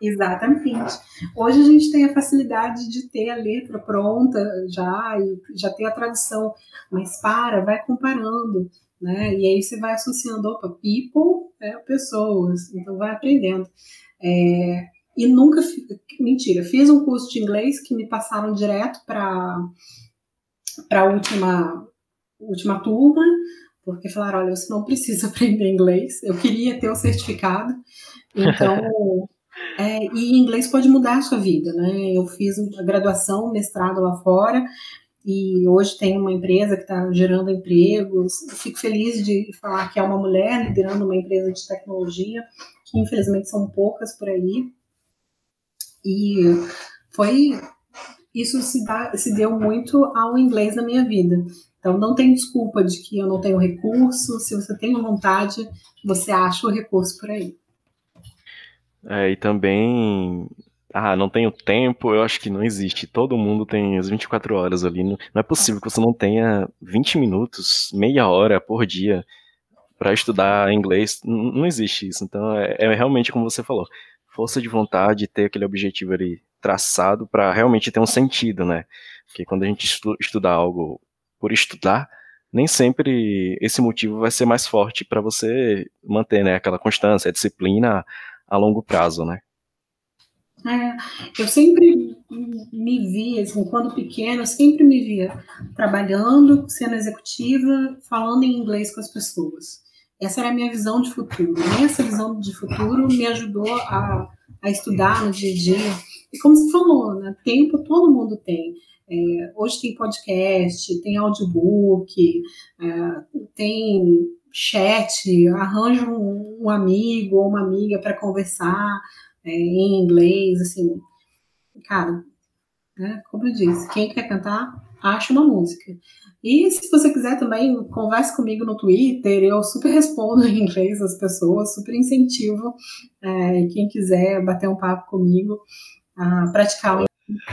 Exatamente. Hoje a gente tem a facilidade de ter a letra pronta já e já ter a tradução, mas para, vai comparando, né? E aí você vai associando, opa, people é pessoas, então vai aprendendo. É, e nunca, mentira, fiz um curso de inglês que me passaram direto para para a última última turma, porque falaram, olha, você não precisa aprender inglês. Eu queria ter o certificado, então é, e inglês pode mudar a sua vida, né? Eu fiz a graduação, mestrado lá fora e hoje tem uma empresa que está gerando empregos. Eu fico feliz de falar que é uma mulher liderando uma empresa de tecnologia, que infelizmente são poucas por aí. E foi isso se, dá, se deu muito ao inglês na minha vida. Então não tem desculpa de que eu não tenho recurso. Se você tem vontade, você acha o recurso por aí. É, e também, ah, não tenho tempo, eu acho que não existe. Todo mundo tem as 24 horas ali. Não, é possível que você não tenha 20 minutos, meia hora por dia para estudar inglês. Não, não, existe isso. Então é, é realmente como você falou força de vontade, ter aquele objetivo ali traçado para realmente ter um sentido, né? Porque quando a gente estu estuda algo por estudar, nem sempre esse motivo vai ser mais forte para você manter, né, aquela constância, a disciplina a longo prazo, né? É, eu sempre me via, assim, quando pequena, eu sempre me via trabalhando, sendo executiva, falando em inglês com as pessoas. Essa era a minha visão de futuro. E essa visão de futuro me ajudou a, a estudar no dia a dia. E como você falou, né, tempo todo mundo tem. É, hoje tem podcast, tem audiobook, é, tem chat, arranja um, um, amigo ou uma amiga para conversar é, em inglês, assim, cara, né, como eu disse, quem quer cantar, acha uma música. E se você quiser também, converse comigo no Twitter, eu super respondo em inglês as pessoas, super incentivo é, quem quiser bater um papo comigo, a praticar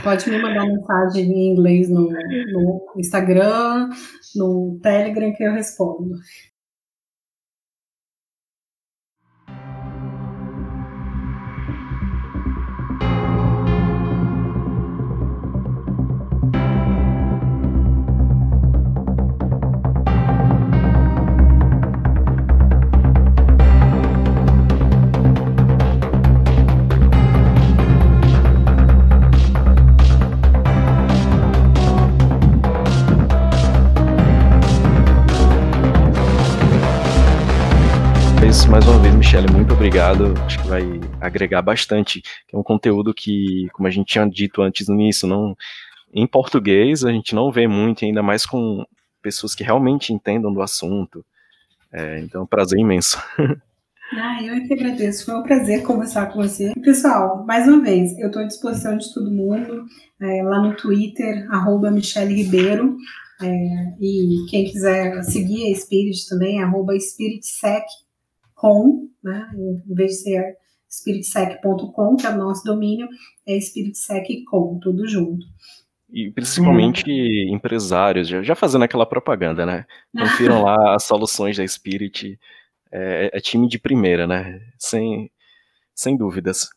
Pode me mandar mensagem em inglês no, no Instagram, no Telegram que eu respondo. Mais uma vez, Michele, muito obrigado. Acho que vai agregar bastante. É um conteúdo que, como a gente tinha dito antes no início, não, em português a gente não vê muito, ainda mais com pessoas que realmente entendam do assunto. É, então, é um prazer imenso. Ah, eu é que agradeço. Foi um prazer conversar com você. Pessoal, mais uma vez, eu estou à disposição de todo mundo é, lá no Twitter, arroba Michele Ribeiro. É, e quem quiser seguir a Spirit também, arroba SpiritSec, com, né, em vez de ser spiritsec.com, que é o nosso domínio, é spiritsec.com, tudo junto. E principalmente hum. empresários, já, já, fazendo aquela propaganda, né? Confiram lá as soluções da Spirit. É, é, time de primeira, né? Sem, sem dúvidas.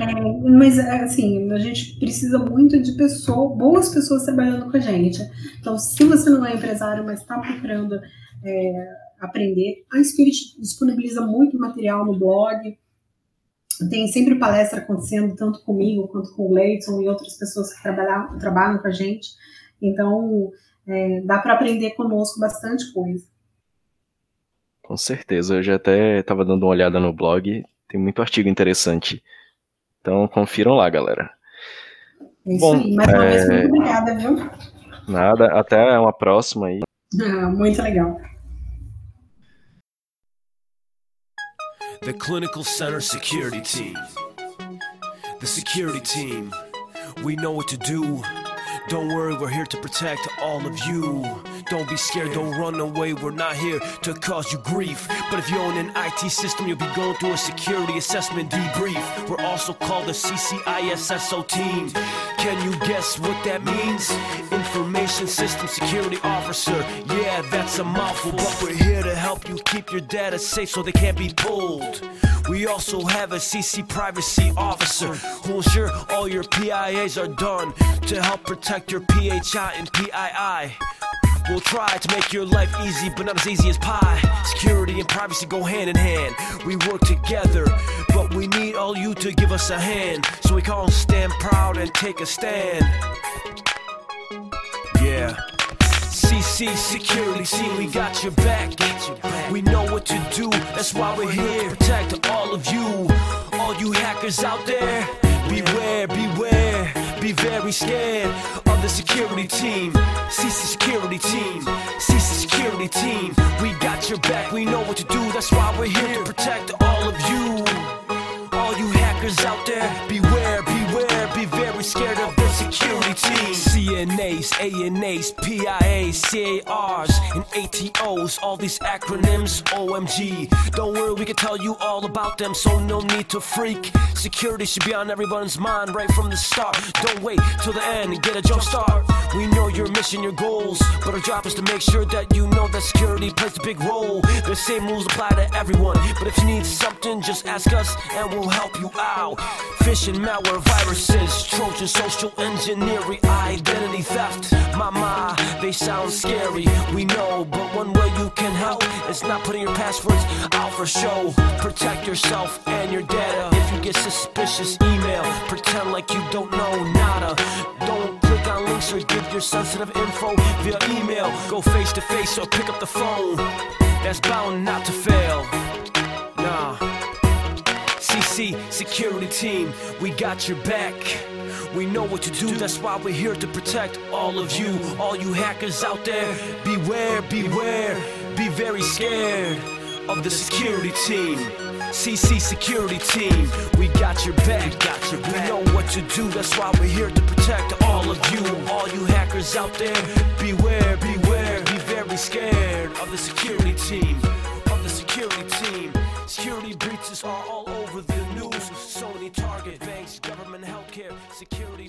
É, mas assim, a gente precisa muito de pessoas, boas pessoas trabalhando com a gente. Então, se você não é empresário, mas está procurando é, aprender, a Spirit disponibiliza muito material no blog. Tem sempre palestra acontecendo, tanto comigo quanto com o Leighton e outras pessoas que trabalham, trabalham com a gente. Então, é, dá para aprender conosco bastante coisa. Com certeza, eu já até estava dando uma olhada no blog, tem muito artigo interessante. Então confiram lá, galera. É isso Bom, aí, mais uma é... vez, muito obrigada, viu? Nada, até uma próxima aí. Ah, muito legal. The Clinical Center Security Team. The security team. We know what to do. Don't worry, we're here to protect all of you. Don't be scared, don't run away. We're not here to cause you grief. But if you own an IT system, you'll be going through a security assessment debrief. We're also called the CCISSO team. Can you guess what that means? Information System Security Officer. Yeah, that's a mouthful, but we're here to help you keep your data safe so they can't be pulled. We also have a CC Privacy Officer who'll ensure all your PIAs are done to help protect your PHI and PII. We'll try to make your life easy, but not as easy as pie. Security and privacy go hand in hand. We work together, but we need all you to give us a hand. So we call stand proud and take a stand. Yeah. CC Security Team, we got your back. We know what to do, that's why we're here. Protect all of you, all you hackers out there. Beware, be very scared of the security team. CC security team. CC security team. We got your back, we know what to do. That's why we're here to protect all of you. All you hackers out there, beware, beware, be very scared of the security team. CNAs, ANAs, PIAs, CARs, and ATOs, all these acronyms, OMG. Don't worry, we can tell you all about them, so no need to freak. Security should be on everyone's mind right from the start. Don't wait till the end and get a jump start. We know your mission, your goals, but our job is to make sure that you know that security plays a big role. The same rules apply to everyone, but if you need something, just ask us and we'll help you out. Phishing, malware, viruses, Trojan, social engineering, identity theft. Mama, they sound scary, we know, but one way you can help is not putting your passwords out for show. Protect yourself and your data. If you get suspicious email, pretend like you don't know nada. Don't click on links or give your sensitive info via email. Go face to face or pick up the phone. That's bound not to fail. Nah. CC Security Team, we got your back. We know what to do, that's why we're here to protect all of you. All you hackers out there, beware, beware, be very scared of the security team. CC Security Team, we got your back. Got your back. We know what to do, that's why we're here to protect all of you. All you hackers out there, beware, beware, be very scared of the security team. Of the security team. Security breaches are all over the news. Sony, Target, banks, government, healthcare. Security